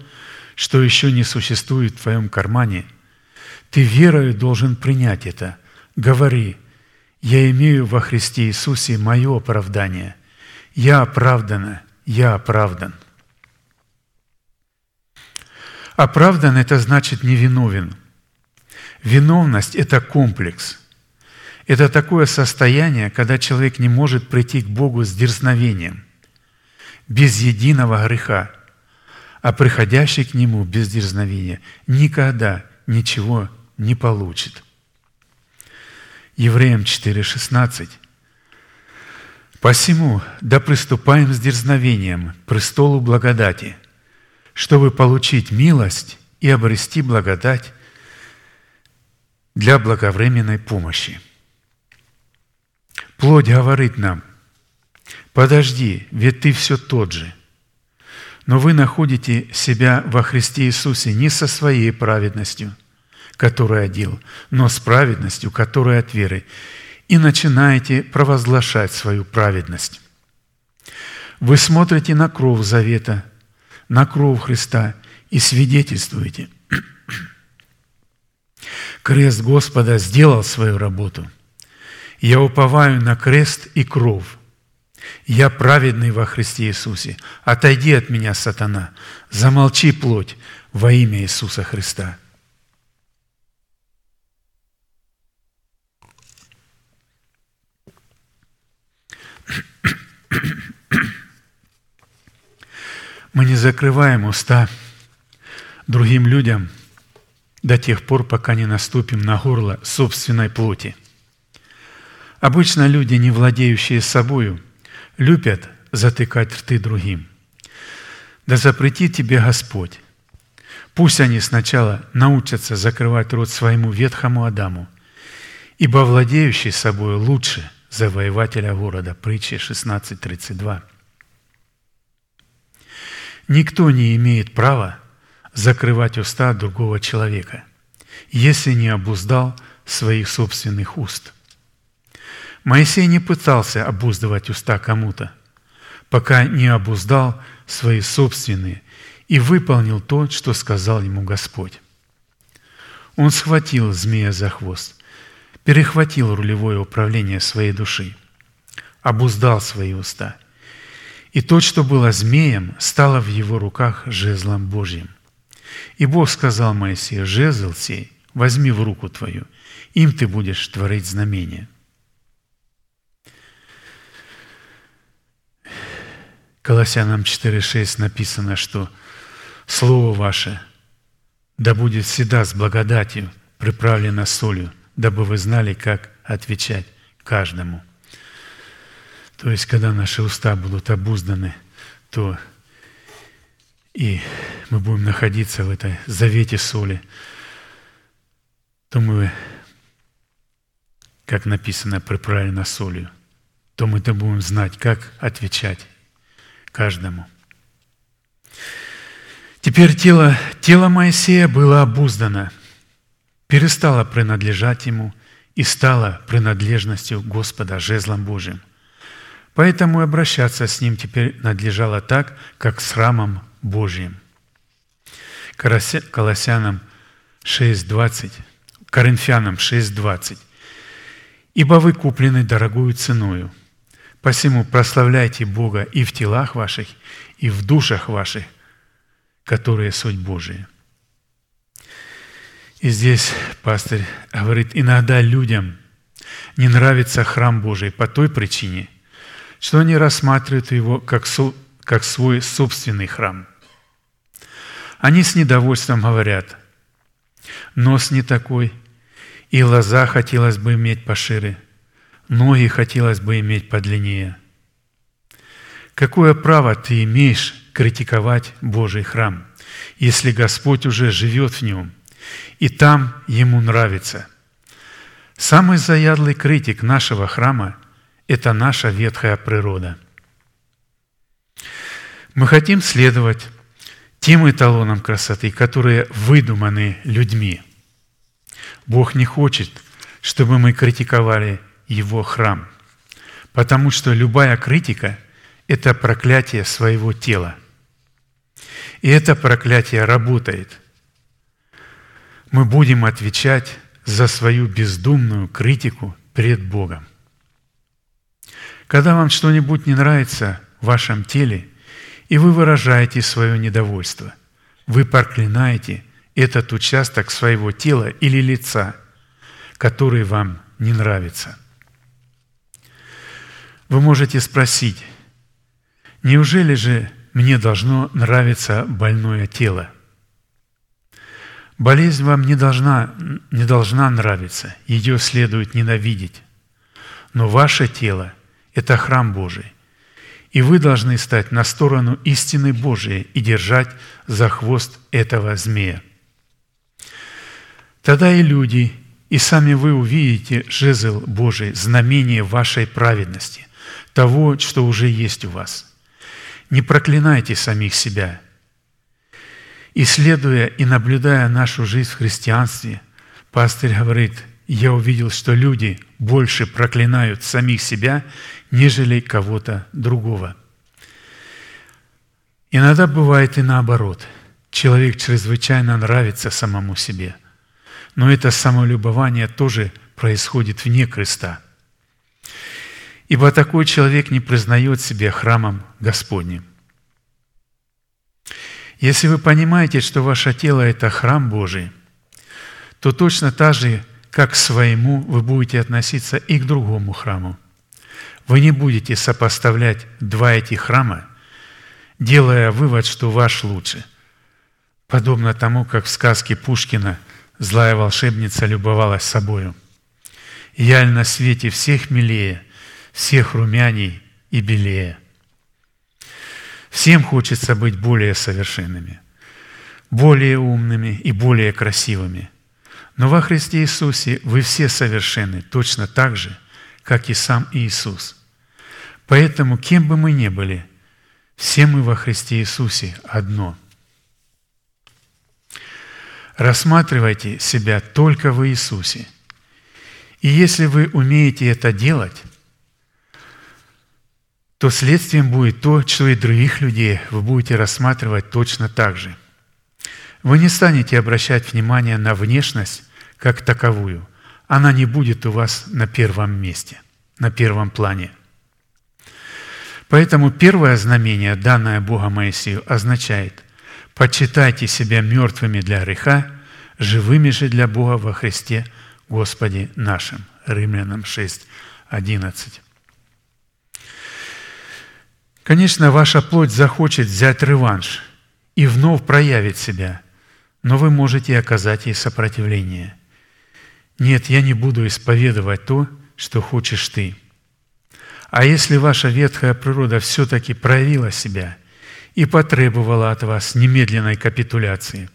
что еще не существует в твоем кармане – ты верою должен принять это. Говори, я имею во Христе Иисусе мое оправдание. Я оправдана, я оправдан. Оправдан – это значит невиновен. Виновность – это комплекс. Это такое состояние, когда человек не может прийти к Богу с дерзновением, без единого греха, а приходящий к Нему без дерзновения никогда ничего не получит. Евреям 4,16. «Посему да приступаем с дерзновением к престолу благодати, чтобы получить милость и обрести благодать для благовременной помощи». Плоть говорит нам, «Подожди, ведь ты все тот же». Но вы находите себя во Христе Иисусе не со своей праведностью – который одел, но с праведностью, которая от веры, и начинаете провозглашать свою праведность. Вы смотрите на кровь завета, на кровь Христа и свидетельствуете. Крест Господа сделал свою работу. Я уповаю на крест и кров. Я праведный во Христе Иисусе. Отойди от меня, сатана. Замолчи, плоть, во имя Иисуса Христа. Мы не закрываем уста другим людям до тех пор, пока не наступим на горло собственной плоти. Обычно люди, не владеющие собою, любят затыкать рты другим. Да запрети тебе Господь. Пусть они сначала научатся закрывать рот своему ветхому Адаму, ибо владеющий собою лучше завоевателя города. Притча 16.32. Никто не имеет права закрывать уста другого человека, если не обуздал своих собственных уст. Моисей не пытался обуздывать уста кому-то, пока не обуздал свои собственные и выполнил то, что сказал ему Господь. Он схватил змея за хвост, перехватил рулевое управление своей души, обуздал свои уста – и то, что было змеем, стало в его руках жезлом Божьим. И Бог сказал Моисею, жезл сей возьми в руку твою, им ты будешь творить знамения. Колоссянам 4.6 написано, что Слово ваше да будет всегда с благодатью приправлено солью, дабы вы знали, как отвечать каждому. То есть, когда наши уста будут обузданы, то и мы будем находиться в этой завете соли, то мы, как написано, приправлено солью, то мы-то будем знать, как отвечать каждому. Теперь тело, тело Моисея было обуздано, перестало принадлежать ему и стало принадлежностью Господа, жезлом Божьим. Поэтому обращаться с ним теперь надлежало так, как с храмом Божьим. Колоссянам 6.20, Коринфянам 6.20. «Ибо вы куплены дорогую ценою, посему прославляйте Бога и в телах ваших, и в душах ваших, которые суть Божия». И здесь пастырь говорит, иногда людям не нравится храм Божий по той причине – что они рассматривают его как, со, как свой собственный храм. Они с недовольством говорят, нос не такой, и глаза хотелось бы иметь пошире, ноги хотелось бы иметь подлиннее. Какое право ты имеешь критиковать Божий храм, если Господь уже живет в нем, и там ему нравится? Самый заядлый критик нашего храма – это наша ветхая природа. Мы хотим следовать тем эталонам красоты, которые выдуманы людьми. Бог не хочет, чтобы мы критиковали Его храм, потому что любая критика – это проклятие своего тела. И это проклятие работает. Мы будем отвечать за свою бездумную критику перед Богом. Когда вам что-нибудь не нравится в вашем теле, и вы выражаете свое недовольство, вы проклинаете этот участок своего тела или лица, который вам не нравится. Вы можете спросить, неужели же мне должно нравиться больное тело? Болезнь вам не должна, не должна нравиться, ее следует ненавидеть. Но ваше тело это храм Божий. И вы должны стать на сторону истины Божией и держать за хвост этого змея. Тогда и люди, и сами вы увидите жезл Божий, знамение вашей праведности, того, что уже есть у вас. Не проклинайте самих себя. Исследуя и наблюдая нашу жизнь в христианстве, пастырь говорит – я увидел, что люди больше проклинают самих себя, нежели кого-то другого. Иногда бывает и наоборот. Человек чрезвычайно нравится самому себе. Но это самолюбование тоже происходит вне креста. Ибо такой человек не признает себя храмом Господним. Если вы понимаете, что ваше тело – это храм Божий, то точно так же, как к своему, вы будете относиться и к другому храму. Вы не будете сопоставлять два эти храма, делая вывод, что ваш лучше. Подобно тому, как в сказке Пушкина злая волшебница любовалась собою. «Я на свете всех милее, всех румяней и белее». Всем хочется быть более совершенными, более умными и более красивыми. Но во Христе Иисусе вы все совершенны точно так же, как и сам Иисус. Поэтому, кем бы мы ни были, все мы во Христе Иисусе одно. Рассматривайте себя только в Иисусе. И если вы умеете это делать, то следствием будет то, что и других людей вы будете рассматривать точно так же. Вы не станете обращать внимание на внешность как таковую. Она не будет у вас на первом месте, на первом плане. Поэтому первое знамение, данное Богом Моисею, означает «почитайте себя мертвыми для греха, живыми же для Бога во Христе Господе нашим». Римлянам 6, 11. Конечно, ваша плоть захочет взять реванш и вновь проявить себя, но вы можете оказать ей сопротивление. Нет, я не буду исповедовать то, что хочешь ты. А если ваша ветхая природа все-таки проявила себя и потребовала от вас немедленной капитуляции,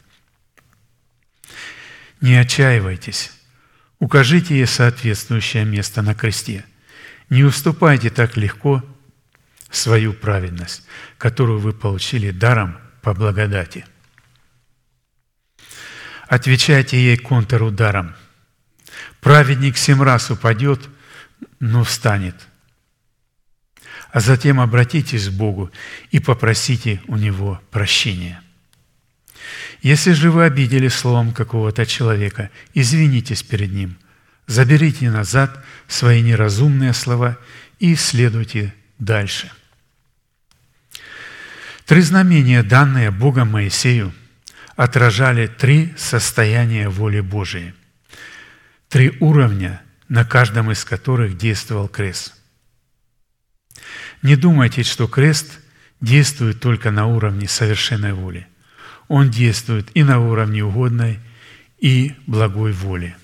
не отчаивайтесь, укажите ей соответствующее место на кресте. Не уступайте так легко свою праведность, которую вы получили даром по благодати. Отвечайте ей контрударом. Праведник семь раз упадет, но встанет. А затем обратитесь к Богу и попросите у Него прощения. Если же вы обидели словом какого-то человека, извинитесь перед ним, заберите назад свои неразумные слова и следуйте дальше – Три знамения, данные Богом Моисею, отражали три состояния воли Божией, три уровня, на каждом из которых действовал крест. Не думайте, что крест действует только на уровне совершенной воли. Он действует и на уровне угодной, и благой воли.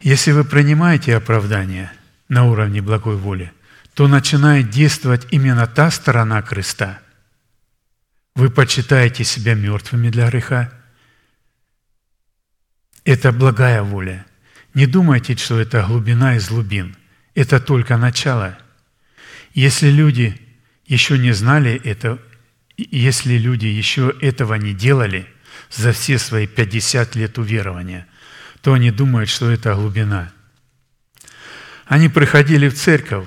Если вы принимаете оправдание на уровне благой воли, то начинает действовать именно та сторона креста. Вы почитаете себя мертвыми для греха. Это благая воля. Не думайте, что это глубина из глубин. Это только начало. Если люди еще не знали это, если люди еще этого не делали за все свои 50 лет уверования, то они думают, что это глубина. Они приходили в церковь,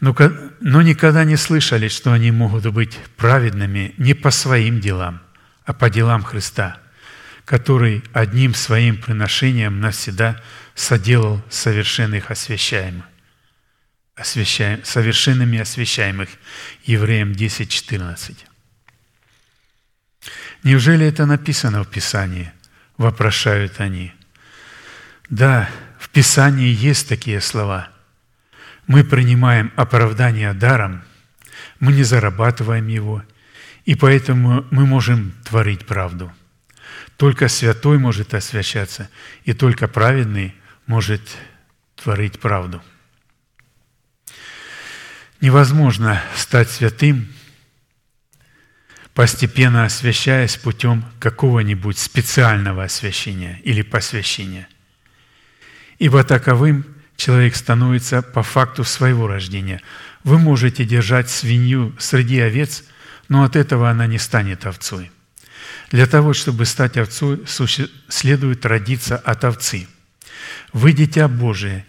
но, но никогда не слышали, что они могут быть праведными не по своим делам, а по делам Христа, который одним своим приношением навсегда соделал совершенных освящаемых, освящаем, совершенными освящаемых. Евреям 10.14. Неужели это написано в Писании? Вопрошают они. Да, в Писании есть такие слова – мы принимаем оправдание даром, мы не зарабатываем его, и поэтому мы можем творить правду. Только святой может освящаться, и только праведный может творить правду. Невозможно стать святым, постепенно освящаясь путем какого-нибудь специального освящения или посвящения. Ибо таковым человек становится по факту своего рождения. Вы можете держать свинью среди овец, но от этого она не станет овцой. Для того, чтобы стать овцой, следует родиться от овцы. Вы дитя Божие,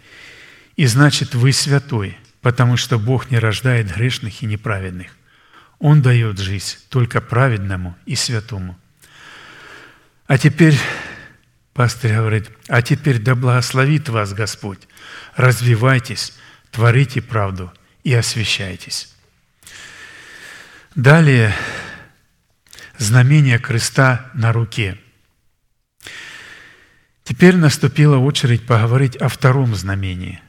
и значит вы святой, потому что Бог не рождает грешных и неправедных. Он дает жизнь только праведному и святому. А теперь пастырь говорит, а теперь да благословит вас Господь, развивайтесь, творите правду и освящайтесь. Далее знамение креста на руке. Теперь наступила очередь поговорить о втором знамении.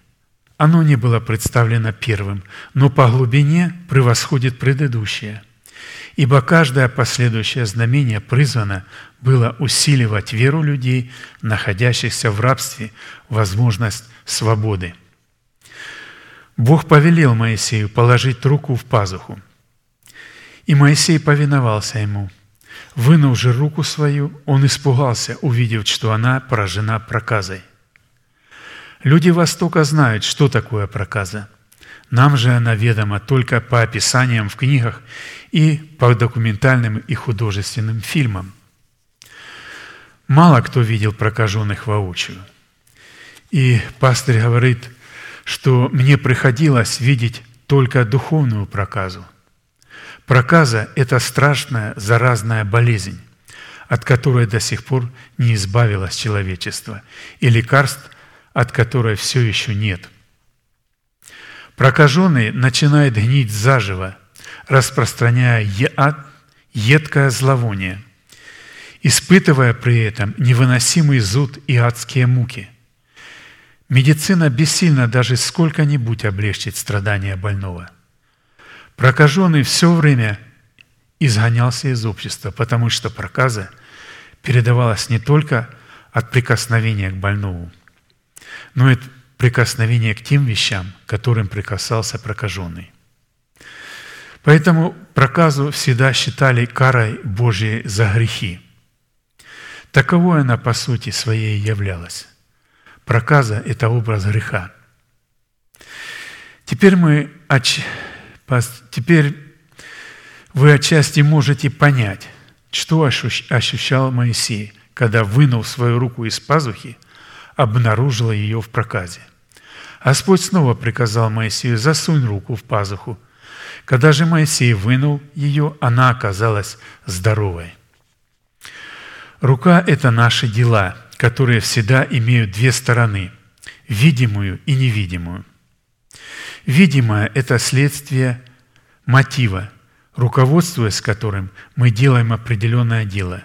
Оно не было представлено первым, но по глубине превосходит предыдущее. Ибо каждое последующее знамение призвано было усиливать веру людей, находящихся в рабстве, возможность свободы. Бог повелел Моисею положить руку в пазуху – и Моисей повиновался ему. Вынув же руку свою, он испугался, увидев, что она поражена проказой. Люди Востока знают, что такое проказа. Нам же она ведома только по описаниям в книгах и по документальным и художественным фильмам. Мало кто видел прокаженных воочию. И пастырь говорит, что мне приходилось видеть только духовную проказу – Проказа – это страшная заразная болезнь, от которой до сих пор не избавилось человечество, и лекарств, от которой все еще нет. Прокаженный начинает гнить заживо, распространяя яд, едкое зловоние, испытывая при этом невыносимый зуд и адские муки. Медицина бессильна даже сколько-нибудь облегчить страдания больного – Прокаженный все время изгонялся из общества, потому что проказа передавалась не только от прикосновения к больному, но и от прикосновения к тем вещам, к которым прикасался прокаженный. Поэтому проказу всегда считали карой Божьей за грехи. Таковой она по сути своей являлась. Проказа – это образ греха. Теперь мы Теперь вы отчасти можете понять, что ощущал Моисей, когда, вынул свою руку из пазухи, обнаружил ее в проказе. Господь снова приказал Моисею «засунь руку в пазуху». Когда же Моисей вынул ее, она оказалась здоровой. Рука – это наши дела, которые всегда имеют две стороны – видимую и невидимую. Видимое – это следствие мотива, руководствуясь которым мы делаем определенное дело.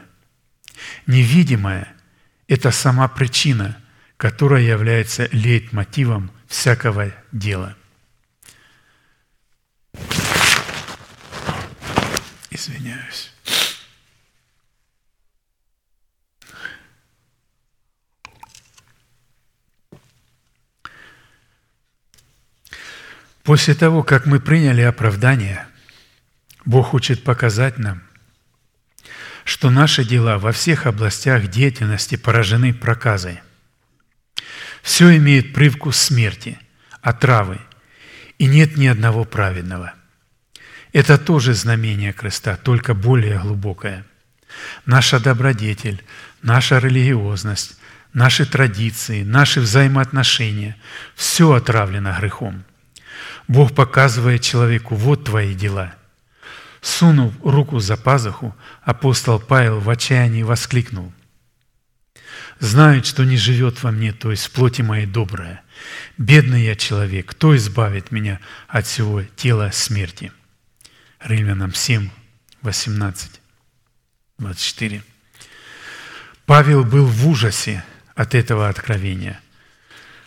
Невидимое – это сама причина, которая является лейтмотивом всякого дела. Извиняюсь. После того, как мы приняли оправдание, Бог хочет показать нам, что наши дела во всех областях деятельности поражены проказой. Все имеет привкус смерти, отравы, и нет ни одного праведного. Это тоже знамение креста, только более глубокое. Наша добродетель, наша религиозность, наши традиции, наши взаимоотношения – все отравлено грехом – Бог показывает человеку, вот твои дела. Сунув руку за пазуху, апостол Павел в отчаянии воскликнул. «Знают, что не живет во мне, то есть в плоти моей добрая. Бедный я человек, кто избавит меня от всего тела смерти?» Римлянам 7, 18, 24. Павел был в ужасе от этого откровения.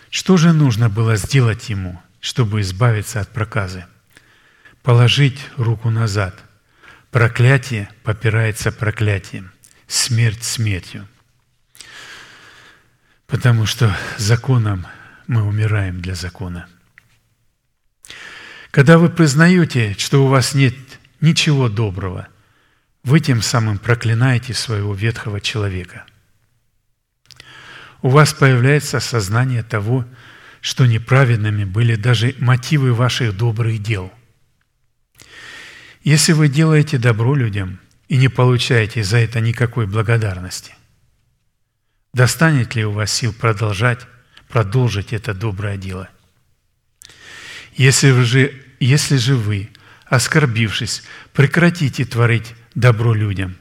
Что же нужно было сделать ему – чтобы избавиться от проказы. Положить руку назад. Проклятие попирается проклятием, смерть смертью. Потому что законом мы умираем для закона. Когда вы признаете, что у вас нет ничего доброго, вы тем самым проклинаете своего ветхого человека. У вас появляется сознание того, что неправедными были даже мотивы ваших добрых дел. Если вы делаете добро людям и не получаете за это никакой благодарности, достанет ли у вас сил продолжать, продолжить это доброе дело? Если же, если же вы, оскорбившись, прекратите творить добро людям,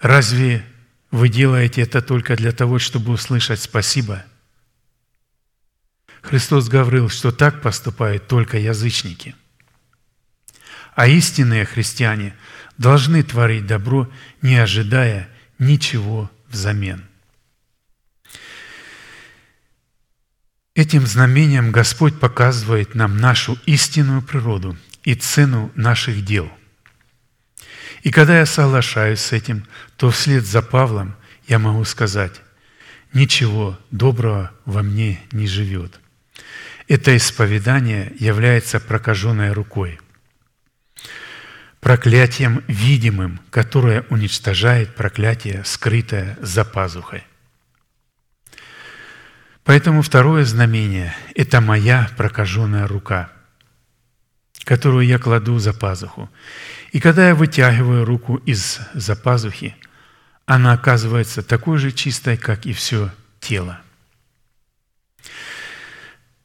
разве вы делаете это только для того, чтобы услышать «спасибо». Христос говорил, что так поступают только язычники. А истинные христиане должны творить добро, не ожидая ничего взамен. Этим знамением Господь показывает нам нашу истинную природу и цену наших дел. И когда я соглашаюсь с этим, то вслед за Павлом я могу сказать, ничего доброго во мне не живет. Это исповедание является прокаженной рукой, проклятием видимым, которое уничтожает проклятие, скрытое за пазухой. Поэтому второе знамение – это моя прокаженная рука, которую я кладу за пазуху. И когда я вытягиваю руку из-за пазухи, она оказывается такой же чистой, как и все тело.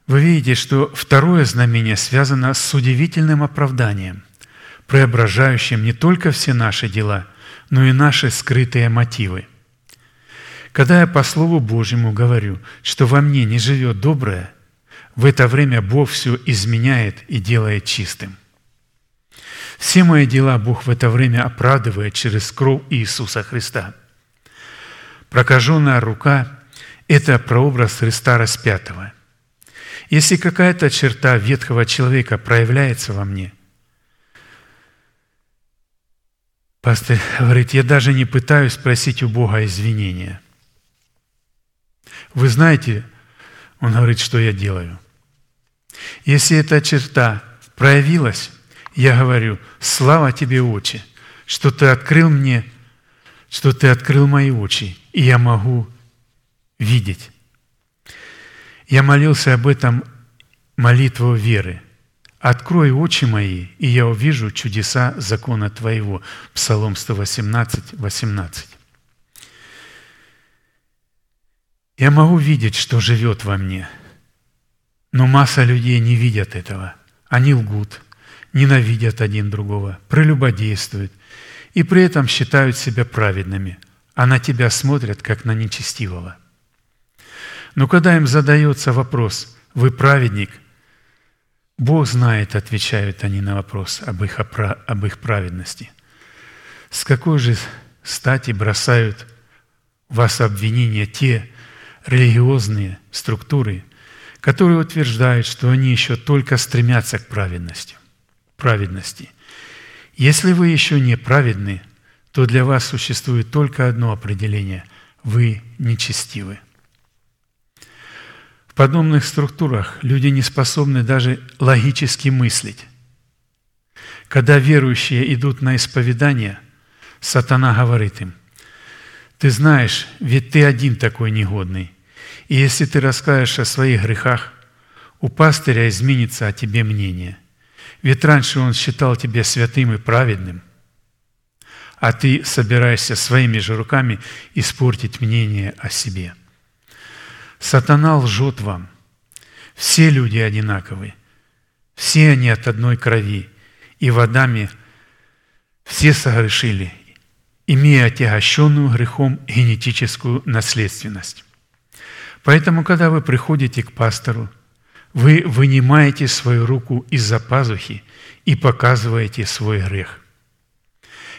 Вы видите, что второе знамение связано с удивительным оправданием, преображающим не только все наши дела, но и наши скрытые мотивы – когда я по Слову Божьему говорю, что во мне не живет доброе, в это время Бог все изменяет и делает чистым. Все мои дела Бог в это время оправдывает через кровь Иисуса Христа. Прокаженная рука – это прообраз Христа распятого. Если какая-то черта ветхого человека проявляется во мне, пастор говорит, я даже не пытаюсь просить у Бога извинения – вы знаете, он говорит, что я делаю. Если эта черта проявилась, я говорю, слава тебе, Отче, что ты открыл мне, что ты открыл мои очи, и я могу видеть. Я молился об этом молитву веры. «Открой очи мои, и я увижу чудеса закона Твоего». Псалом 118, 18. Я могу видеть, что живет во мне, но масса людей не видят этого. Они лгут, ненавидят один другого, прелюбодействуют и при этом считают себя праведными, а на тебя смотрят, как на нечестивого. Но когда им задается вопрос «Вы праведник?», Бог знает, отвечают они на вопрос об их, об их праведности. С какой же стати бросают вас обвинения те, религиозные структуры, которые утверждают, что они еще только стремятся к праведности. праведности. Если вы еще не праведны, то для вас существует только одно определение – вы нечестивы. В подобных структурах люди не способны даже логически мыслить. Когда верующие идут на исповедание, сатана говорит им, «Ты знаешь, ведь ты один такой негодный, и если ты расскажешь о своих грехах, у пастыря изменится о тебе мнение. Ведь раньше он считал тебя святым и праведным, а ты собираешься своими же руками испортить мнение о себе. Сатана лжет вам. Все люди одинаковы. Все они от одной крови. И в Адаме все согрешили, имея отягощенную грехом генетическую наследственность. Поэтому, когда вы приходите к пастору, вы вынимаете свою руку из-за пазухи и показываете свой грех.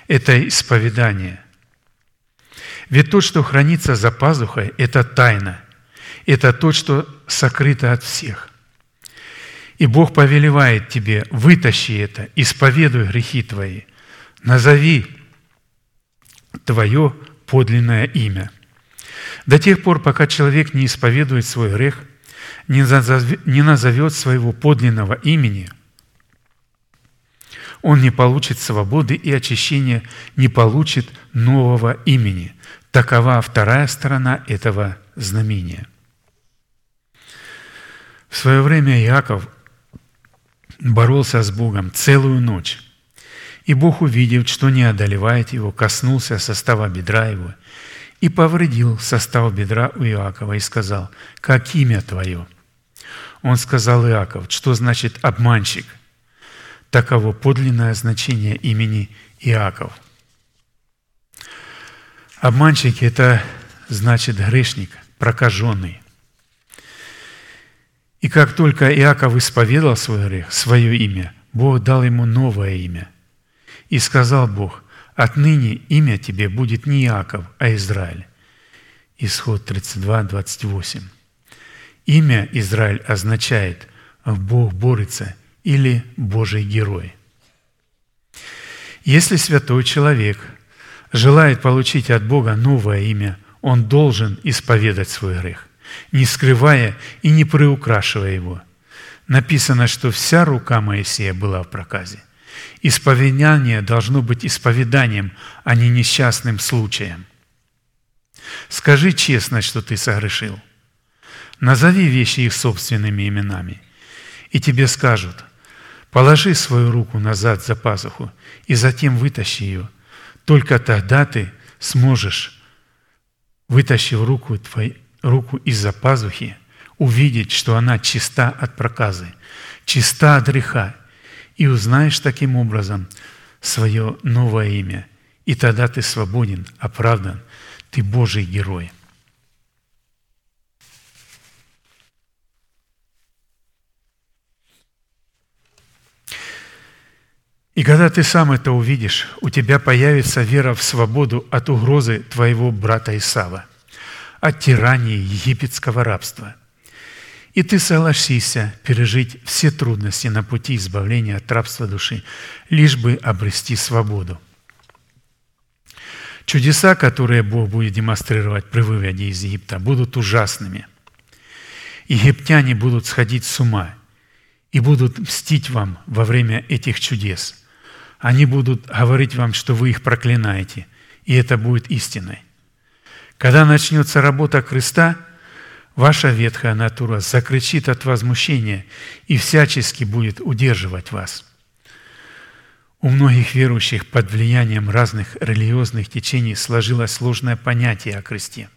Это исповедание. Ведь то, что хранится за пазухой, это тайна. Это то, что сокрыто от всех. И Бог повелевает тебе, вытащи это, исповедуй грехи твои, назови твое подлинное имя – до тех пор, пока человек не исповедует свой грех, не назовет своего подлинного имени, он не получит свободы и очищения, не получит нового имени. Такова вторая сторона этого знамения. В свое время Иаков боролся с Богом целую ночь. И Бог, увидев, что не одолевает его, коснулся состава бедра его – и повредил состав бедра у Иакова и сказал, «Как имя твое?» Он сказал Иаков, что значит «обманщик». Таково подлинное значение имени Иаков. Обманщик – это значит грешник, прокаженный. И как только Иаков исповедал свой грех, свое имя, Бог дал ему новое имя. И сказал Бог, отныне имя тебе будет не Иаков, а Израиль. Исход 32, 28. Имя Израиль означает «Бог борется» или «Божий герой». Если святой человек желает получить от Бога новое имя, он должен исповедать свой грех, не скрывая и не приукрашивая его. Написано, что вся рука Моисея была в проказе. Исповедание должно быть исповеданием, а не несчастным случаем. Скажи честно, что ты согрешил. Назови вещи их собственными именами. И тебе скажут, положи свою руку назад за пазуху и затем вытащи ее. Только тогда ты сможешь, вытащив руку, твою, руку из-за пазухи, увидеть, что она чиста от проказы, чиста от греха, и узнаешь таким образом свое новое имя. И тогда ты свободен, оправдан, ты Божий герой. И когда ты сам это увидишь, у тебя появится вера в свободу от угрозы твоего брата Исава, от тирании египетского рабства. И ты согласишься пережить все трудности на пути избавления от рабства души, лишь бы обрести свободу. Чудеса, которые Бог будет демонстрировать при выводе из Египта, будут ужасными. Египтяне будут сходить с ума и будут мстить вам во время этих чудес – они будут говорить вам, что вы их проклинаете, и это будет истиной. Когда начнется работа креста, ваша ветхая натура закричит от возмущения и всячески будет удерживать вас. У многих верующих под влиянием разных религиозных течений сложилось сложное понятие о кресте.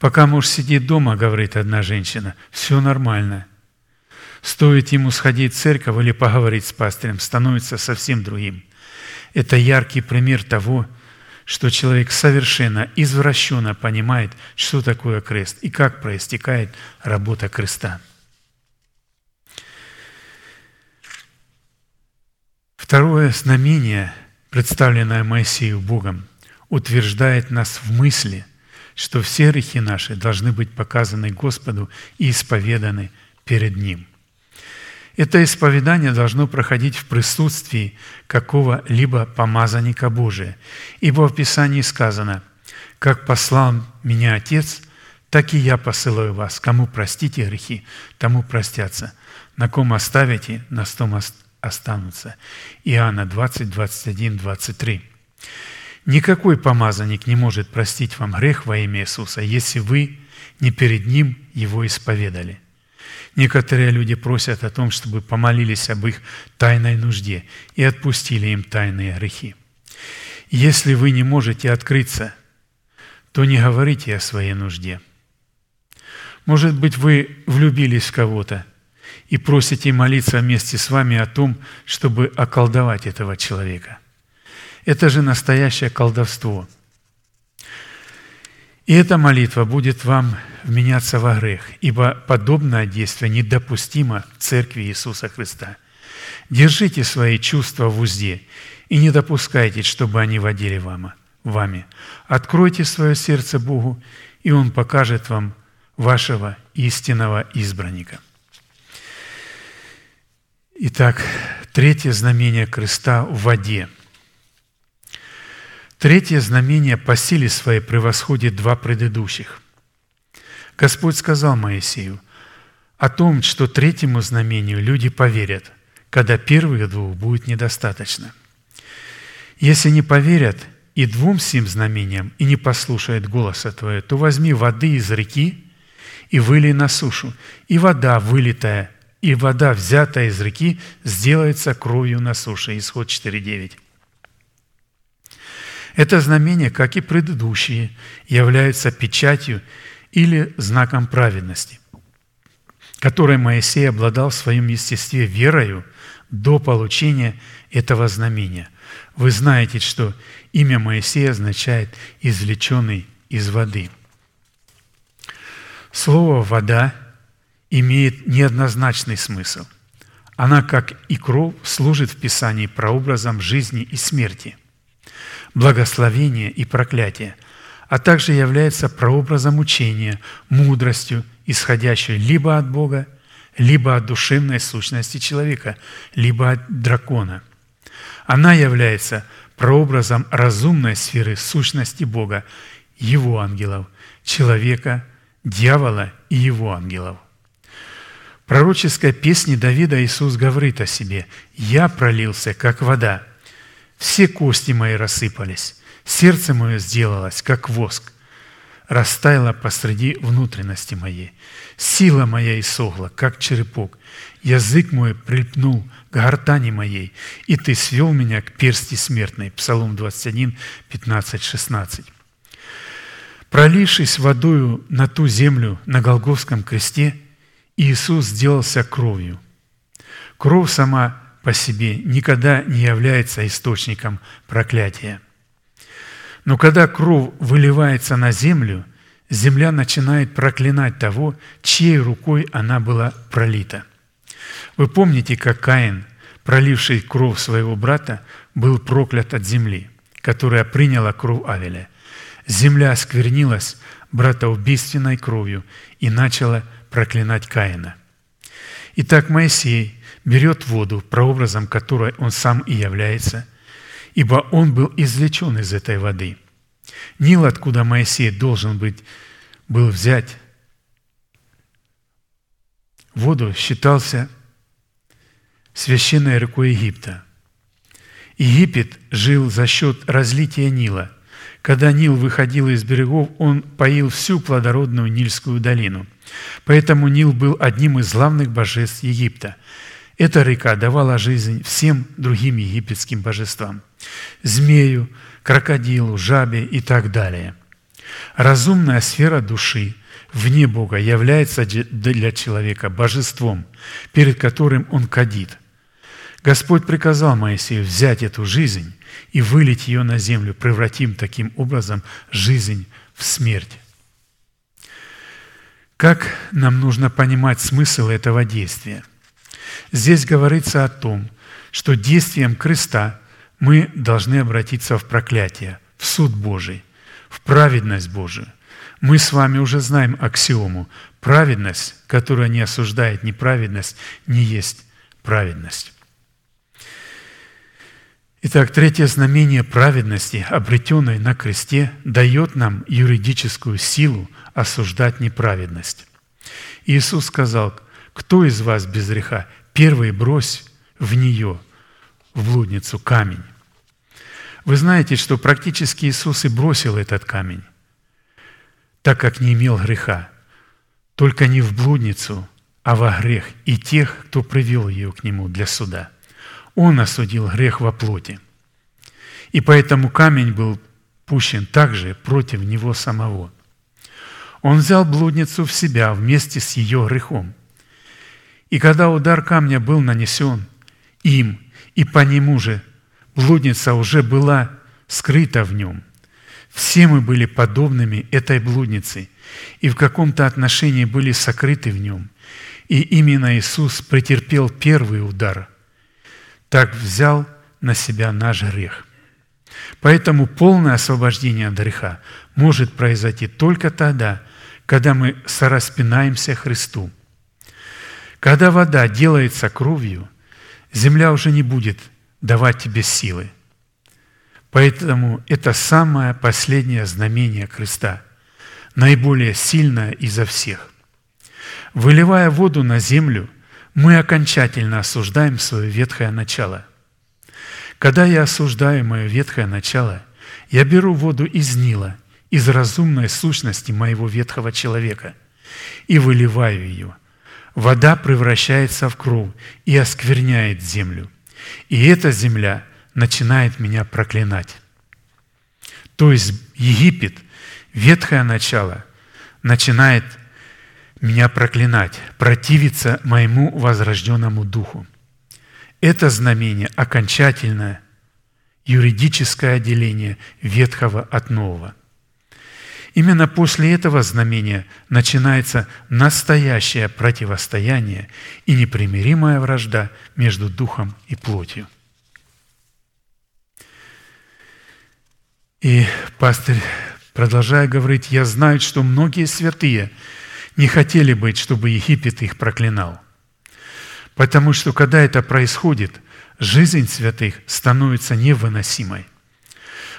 Пока муж сидит дома, говорит одна женщина, все нормально. Стоит ему сходить в церковь или поговорить с пастырем, становится совсем другим. Это яркий пример того, что человек совершенно извращенно понимает, что такое крест и как проистекает работа креста. Второе знамение, представленное Моисею Богом, утверждает нас в мысли, что все грехи наши должны быть показаны Господу и исповеданы перед Ним. Это исповедание должно проходить в присутствии какого-либо помазанника Божия. Ибо в Писании сказано, «Как послал меня Отец, так и я посылаю вас. Кому простите грехи, тому простятся. На ком оставите, на том останутся». Иоанна 20, 21, 23. Никакой помазанник не может простить вам грех во имя Иисуса, если вы не перед Ним его исповедали – Некоторые люди просят о том, чтобы помолились об их тайной нужде и отпустили им тайные грехи. Если вы не можете открыться, то не говорите о своей нужде. Может быть, вы влюбились в кого-то и просите молиться вместе с вами о том, чтобы околдовать этого человека. Это же настоящее колдовство – и эта молитва будет вам вменяться во грех, ибо подобное действие недопустимо в Церкви Иисуса Христа. Держите свои чувства в узде и не допускайте, чтобы они водили вам, вами. Откройте свое сердце Богу, и Он покажет вам вашего истинного избранника. Итак, третье знамение креста в воде – Третье знамение по силе своей превосходит два предыдущих. Господь сказал Моисею о том, что третьему знамению люди поверят, когда первых двух будет недостаточно. Если не поверят и двум сим знамениям и не послушают голоса Твоего, то возьми воды из реки и вылей на сушу, и вода, вылитая, и вода, взятая из реки, сделается кровью на суше. Исход 4.9. Это знамение, как и предыдущие, является печатью или знаком праведности. которой Моисей обладал в своем естестве верою до получения этого знамения. Вы знаете, что имя Моисея означает «извлеченный из воды». Слово «вода» имеет неоднозначный смысл. Она, как и кровь, служит в Писании прообразом жизни и смерти, благословения и проклятия, а также является прообразом учения, мудростью, исходящей либо от Бога, либо от душевной сущности человека, либо от дракона. Она является прообразом разумной сферы сущности Бога, Его ангелов, человека, дьявола и его ангелов. В пророческой песне Давида Иисус говорит о себе «Я пролился, как вода, все кости мои рассыпались, сердце мое сделалось, как воск, растаяло посреди внутренности моей. Сила моя иссохла, как черепок, язык мой прильпнул к гортани моей, и ты свел меня к персти смертной». Псалом 21, 15, 16. Пролившись водою на ту землю на Голговском кресте, Иисус сделался кровью. Кровь сама по себе никогда не является источником проклятия. Но когда кровь выливается на землю, земля начинает проклинать того, чьей рукой она была пролита. Вы помните, как Каин, проливший кровь своего брата, был проклят от земли, которая приняла кровь Авеля – Земля осквернилась братоубийственной кровью и начала проклинать Каина. Итак, Моисей берет воду, прообразом которой он сам и является, ибо он был извлечен из этой воды. Нил, откуда Моисей должен быть, был взять воду, считался священной рекой Египта. Египет жил за счет разлития Нила – когда Нил выходил из берегов, он поил всю плодородную Нильскую долину. Поэтому Нил был одним из главных божеств Египта. Эта река давала жизнь всем другим египетским божествам – змею, крокодилу, жабе и так далее. Разумная сфера души вне Бога является для человека божеством, перед которым он кадит. Господь приказал Моисею взять эту жизнь и вылить ее на землю, превратим таким образом жизнь в смерть. Как нам нужно понимать смысл этого действия? Здесь говорится о том, что действием креста мы должны обратиться в проклятие, в суд Божий, в праведность Божию. Мы с вами уже знаем аксиому. Праведность, которая не осуждает неправедность, не есть праведность. Итак, третье знамение праведности, обретенной на кресте, дает нам юридическую силу осуждать неправедность. Иисус сказал, кто из вас без греха, первый брось в нее, в блудницу, камень. Вы знаете, что практически Иисус и бросил этот камень, так как не имел греха, только не в блудницу, а во грех и тех, кто привел ее к Нему для суда – он осудил грех во плоти. И поэтому камень был пущен также против него самого. Он взял блудницу в себя вместе с ее грехом. И когда удар камня был нанесен им, и по нему же блудница уже была скрыта в нем, все мы были подобными этой блуднице и в каком-то отношении были сокрыты в нем. И именно Иисус претерпел первый удар – так взял на себя наш грех. Поэтому полное освобождение от греха может произойти только тогда, когда мы сораспинаемся Христу. Когда вода делается кровью, земля уже не будет давать тебе силы. Поэтому это самое последнее знамение креста, наиболее сильное изо всех. Выливая воду на землю – мы окончательно осуждаем свое ветхое начало. Когда я осуждаю мое ветхое начало, я беру воду из Нила, из разумной сущности моего ветхого человека, и выливаю ее. Вода превращается в кровь и оскверняет землю. И эта земля начинает меня проклинать. То есть Египет, ветхое начало, начинает меня проклинать, противиться моему возрожденному духу. Это знамение окончательное юридическое отделение ветхого от нового. Именно после этого знамения начинается настоящее противостояние и непримиримая вражда между духом и плотью. И пастырь, продолжая говорить, «Я знаю, что многие святые не хотели быть, чтобы Египет их проклинал. Потому что, когда это происходит, жизнь святых становится невыносимой.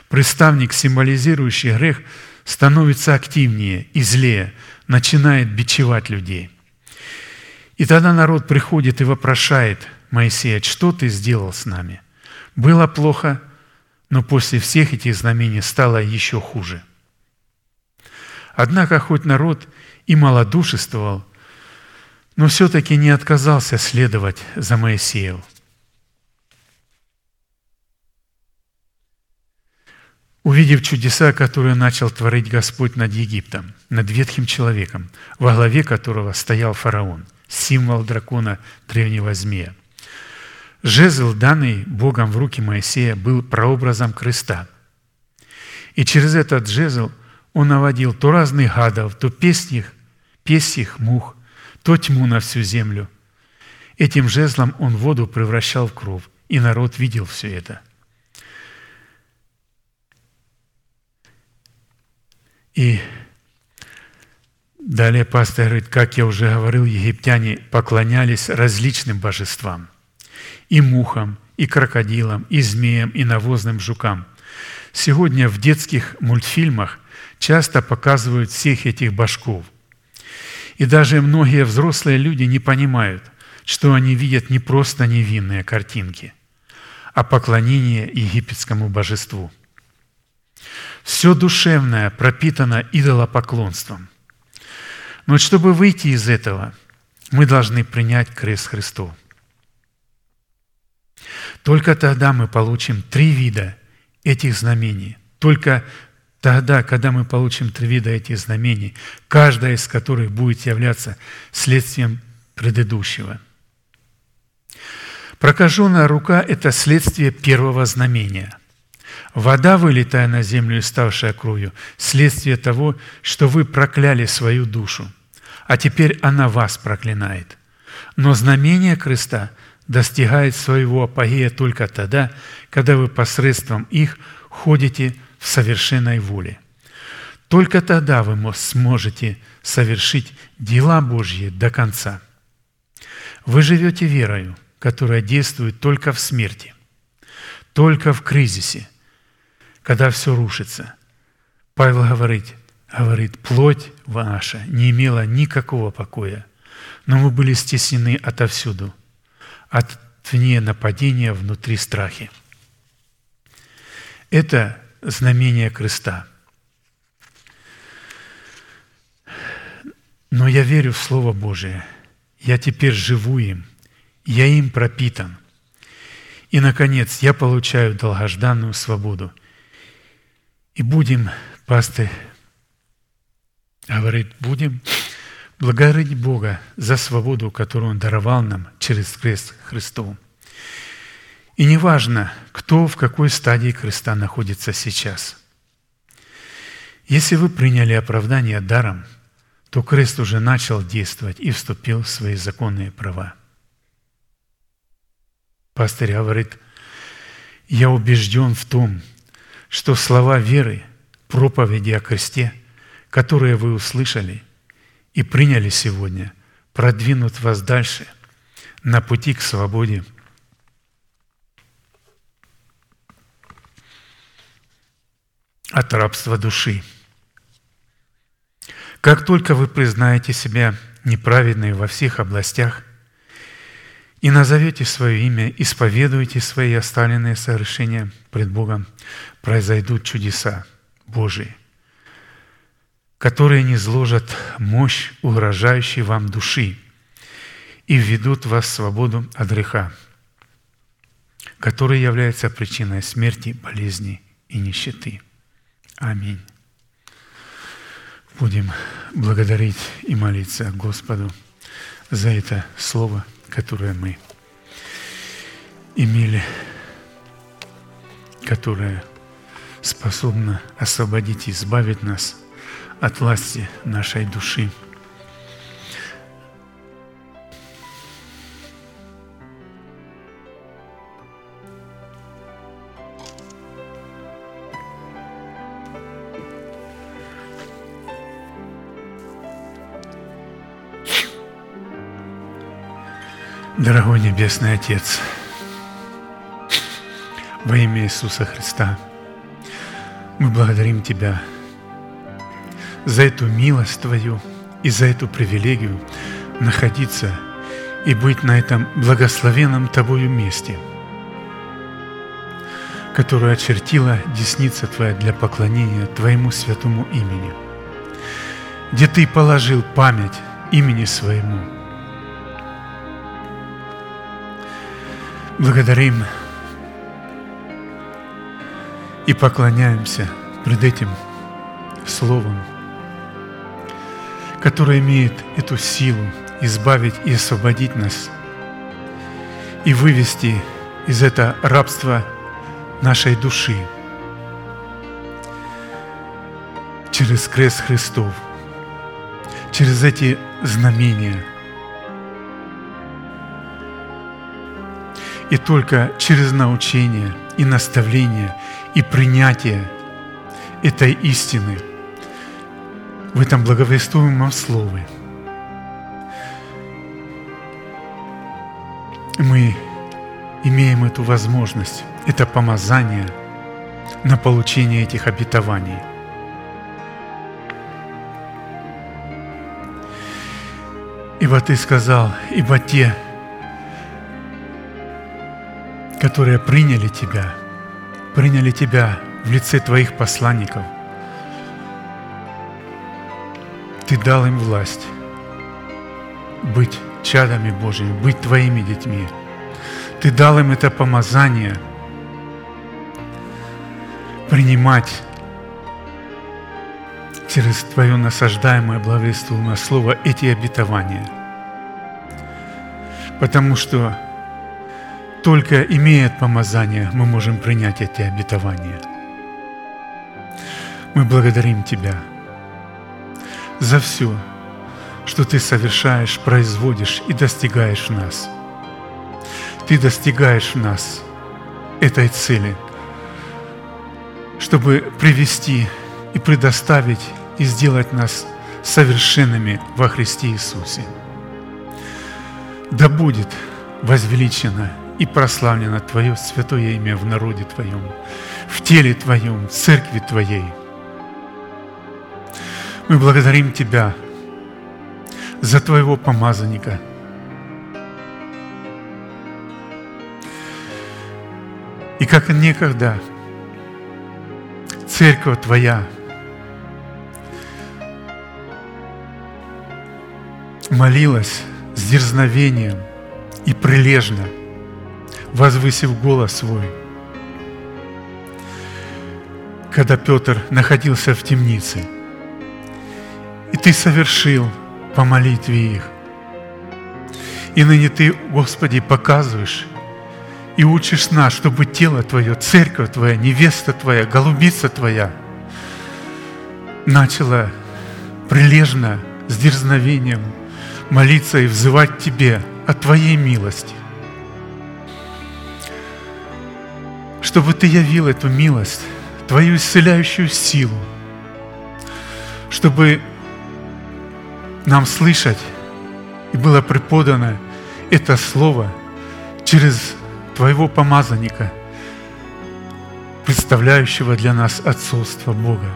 Представник, символизирующий грех, становится активнее и злее, начинает бичевать людей. И тогда народ приходит и вопрошает Моисея, что ты сделал с нами? Было плохо, но после всех этих знамений стало еще хуже. Однако, хоть народ и малодушествовал, но все-таки не отказался следовать за Моисеем. Увидев чудеса, которые начал творить Господь над Египтом, над ветхим человеком, во главе которого стоял фараон, символ дракона древнего змея, Жезл, данный Богом в руки Моисея, был прообразом креста. И через этот жезл он наводил то разных гадов, то песних, песьих мух, то тьму на всю землю. Этим жезлом он воду превращал в кровь, и народ видел все это. И далее пастор говорит, как я уже говорил, египтяне поклонялись различным божествам – и мухам, и крокодилам, и змеям, и навозным жукам. Сегодня в детских мультфильмах часто показывают всех этих башков. И даже многие взрослые люди не понимают, что они видят не просто невинные картинки, а поклонение египетскому божеству. Все душевное пропитано идолопоклонством. Но чтобы выйти из этого, мы должны принять крест Христов. Только тогда мы получим три вида этих знамений. Только тогда, когда мы получим три вида этих знамений, каждая из которых будет являться следствием предыдущего. Прокаженная рука – это следствие первого знамения. Вода, вылетая на землю и ставшая кровью – следствие того, что вы прокляли свою душу, а теперь она вас проклинает. Но знамение креста – достигает своего апогея только тогда, когда вы посредством их ходите в совершенной воле. Только тогда вы сможете совершить дела Божьи до конца. Вы живете верою, которая действует только в смерти, только в кризисе, когда все рушится. Павел говорит, говорит, плоть ваша не имела никакого покоя, но мы были стеснены отовсюду – от вне нападения внутри страхи. Это знамение креста. Но я верю в Слово Божие. Я теперь живу им. Я им пропитан. И, наконец, я получаю долгожданную свободу. И будем, пастырь говорит, будем благодарить Бога за свободу, которую Он даровал нам через крест Христов. И неважно, кто в какой стадии креста находится сейчас. Если вы приняли оправдание даром, то крест уже начал действовать и вступил в свои законные права. Пастырь говорит, я убежден в том, что слова веры, проповеди о кресте, которые вы услышали – и приняли сегодня, продвинут вас дальше на пути к свободе. от рабства души. Как только вы признаете себя неправедной во всех областях и назовете свое имя, исповедуете свои оставленные совершения пред Богом, произойдут чудеса Божии которые не зложат мощь угрожающей вам души и введут вас в свободу от греха, который является причиной смерти, болезни и нищеты. Аминь. будем благодарить и молиться Господу за это слово, которое мы имели, которое способно освободить и избавить нас от власти нашей души. Дорогой Небесный Отец, во имя Иисуса Христа, мы благодарим Тебя за эту милость Твою и за эту привилегию находиться и быть на этом благословенном Тобою месте, которое очертила десница Твоя для поклонения Твоему святому имени, где Ты положил память имени Своему – благодарим. И поклоняемся пред этим Словом, которое имеет эту силу избавить и освободить нас и вывести из этого рабства нашей души через крест Христов, через эти знамения – И только через научение и наставление и принятие этой истины в этом благовествуемом слове мы имеем эту возможность, это помазание на получение этих обетований. Ибо Ты сказал, ибо те, которые приняли Тебя, приняли Тебя в лице Твоих посланников. Ты дал им власть быть чадами Божьими, быть Твоими детьми. Ты дал им это помазание принимать через Твое насаждаемое благовествуемое Слово эти обетования. Потому что только имея помазание, мы можем принять эти обетования. Мы благодарим Тебя за все, что Ты совершаешь, производишь и достигаешь нас. Ты достигаешь нас этой цели, чтобы привести и предоставить и сделать нас совершенными во Христе Иисусе. Да будет возвеличено и прославлено Твое святое имя в народе Твоем, в теле Твоем, в церкви Твоей. Мы благодарим Тебя за Твоего помазанника. И как некогда церковь Твоя молилась с дерзновением и прилежно – возвысив голос свой. Когда Петр находился в темнице, и Ты совершил по молитве их. И ныне Ты, Господи, показываешь и учишь нас, чтобы тело Твое, церковь Твоя, невеста Твоя, голубица Твоя начала прилежно, с дерзновением молиться и взывать Тебе о Твоей милости. Чтобы Ты явил эту милость, Твою исцеляющую силу, чтобы нам слышать и было преподано это Слово через Твоего помазанника, представляющего для нас отцовство Бога.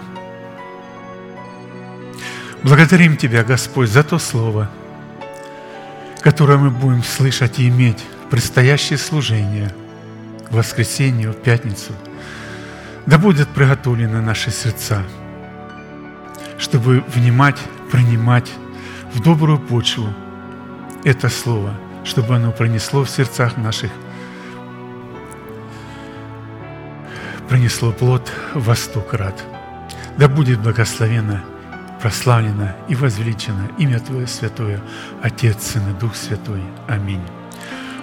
Благодарим Тебя, Господь, за то Слово, которое мы будем слышать и иметь в предстоящее служение – в воскресенье, в пятницу. Да будут приготовлены наши сердца, чтобы внимать, принимать в добрую почву это Слово, чтобы оно принесло в сердцах наших, принесло плод во сто крат. Да будет благословено, прославлено и возвеличено имя Твое Святое, Отец, Сын и Дух Святой. Аминь.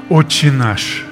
Отче наш –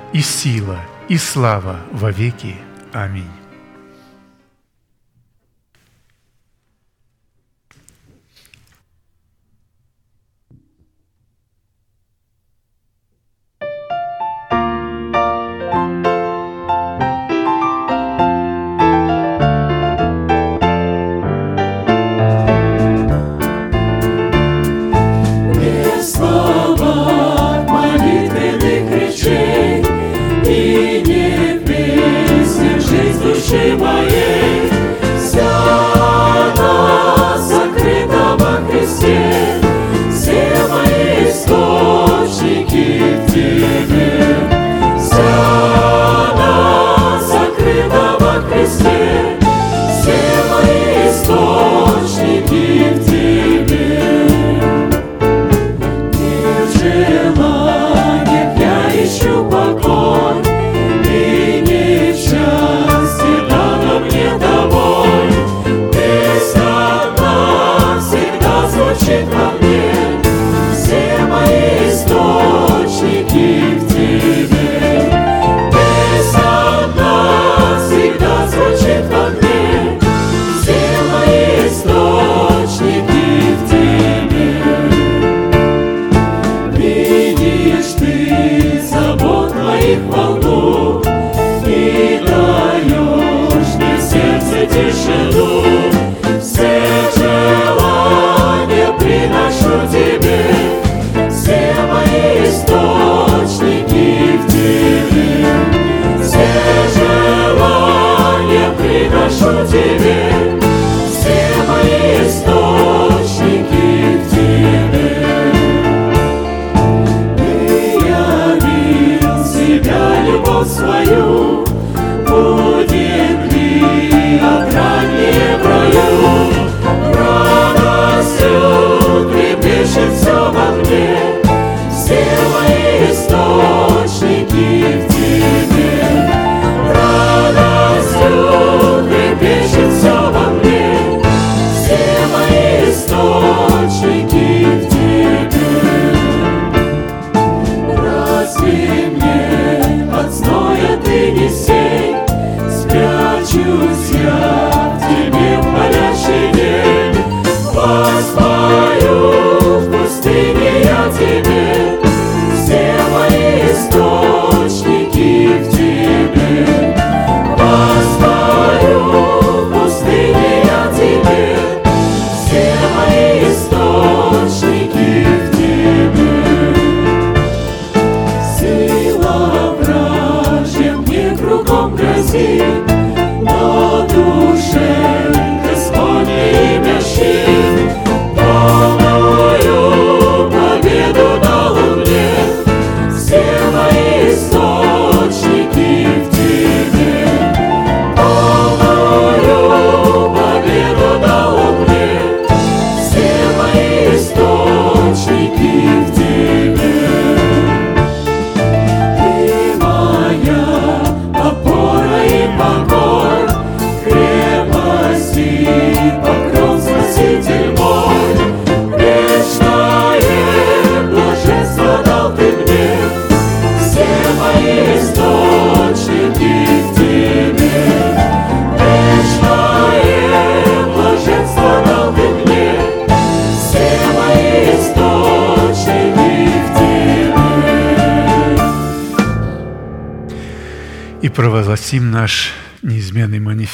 и сила, и слава во веки. Аминь.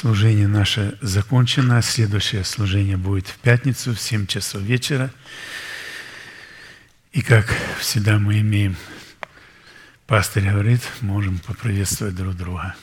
Служение наше закончено. Следующее служение будет в пятницу в 7 часов вечера. И как всегда мы имеем, пастырь говорит, можем поприветствовать друг друга.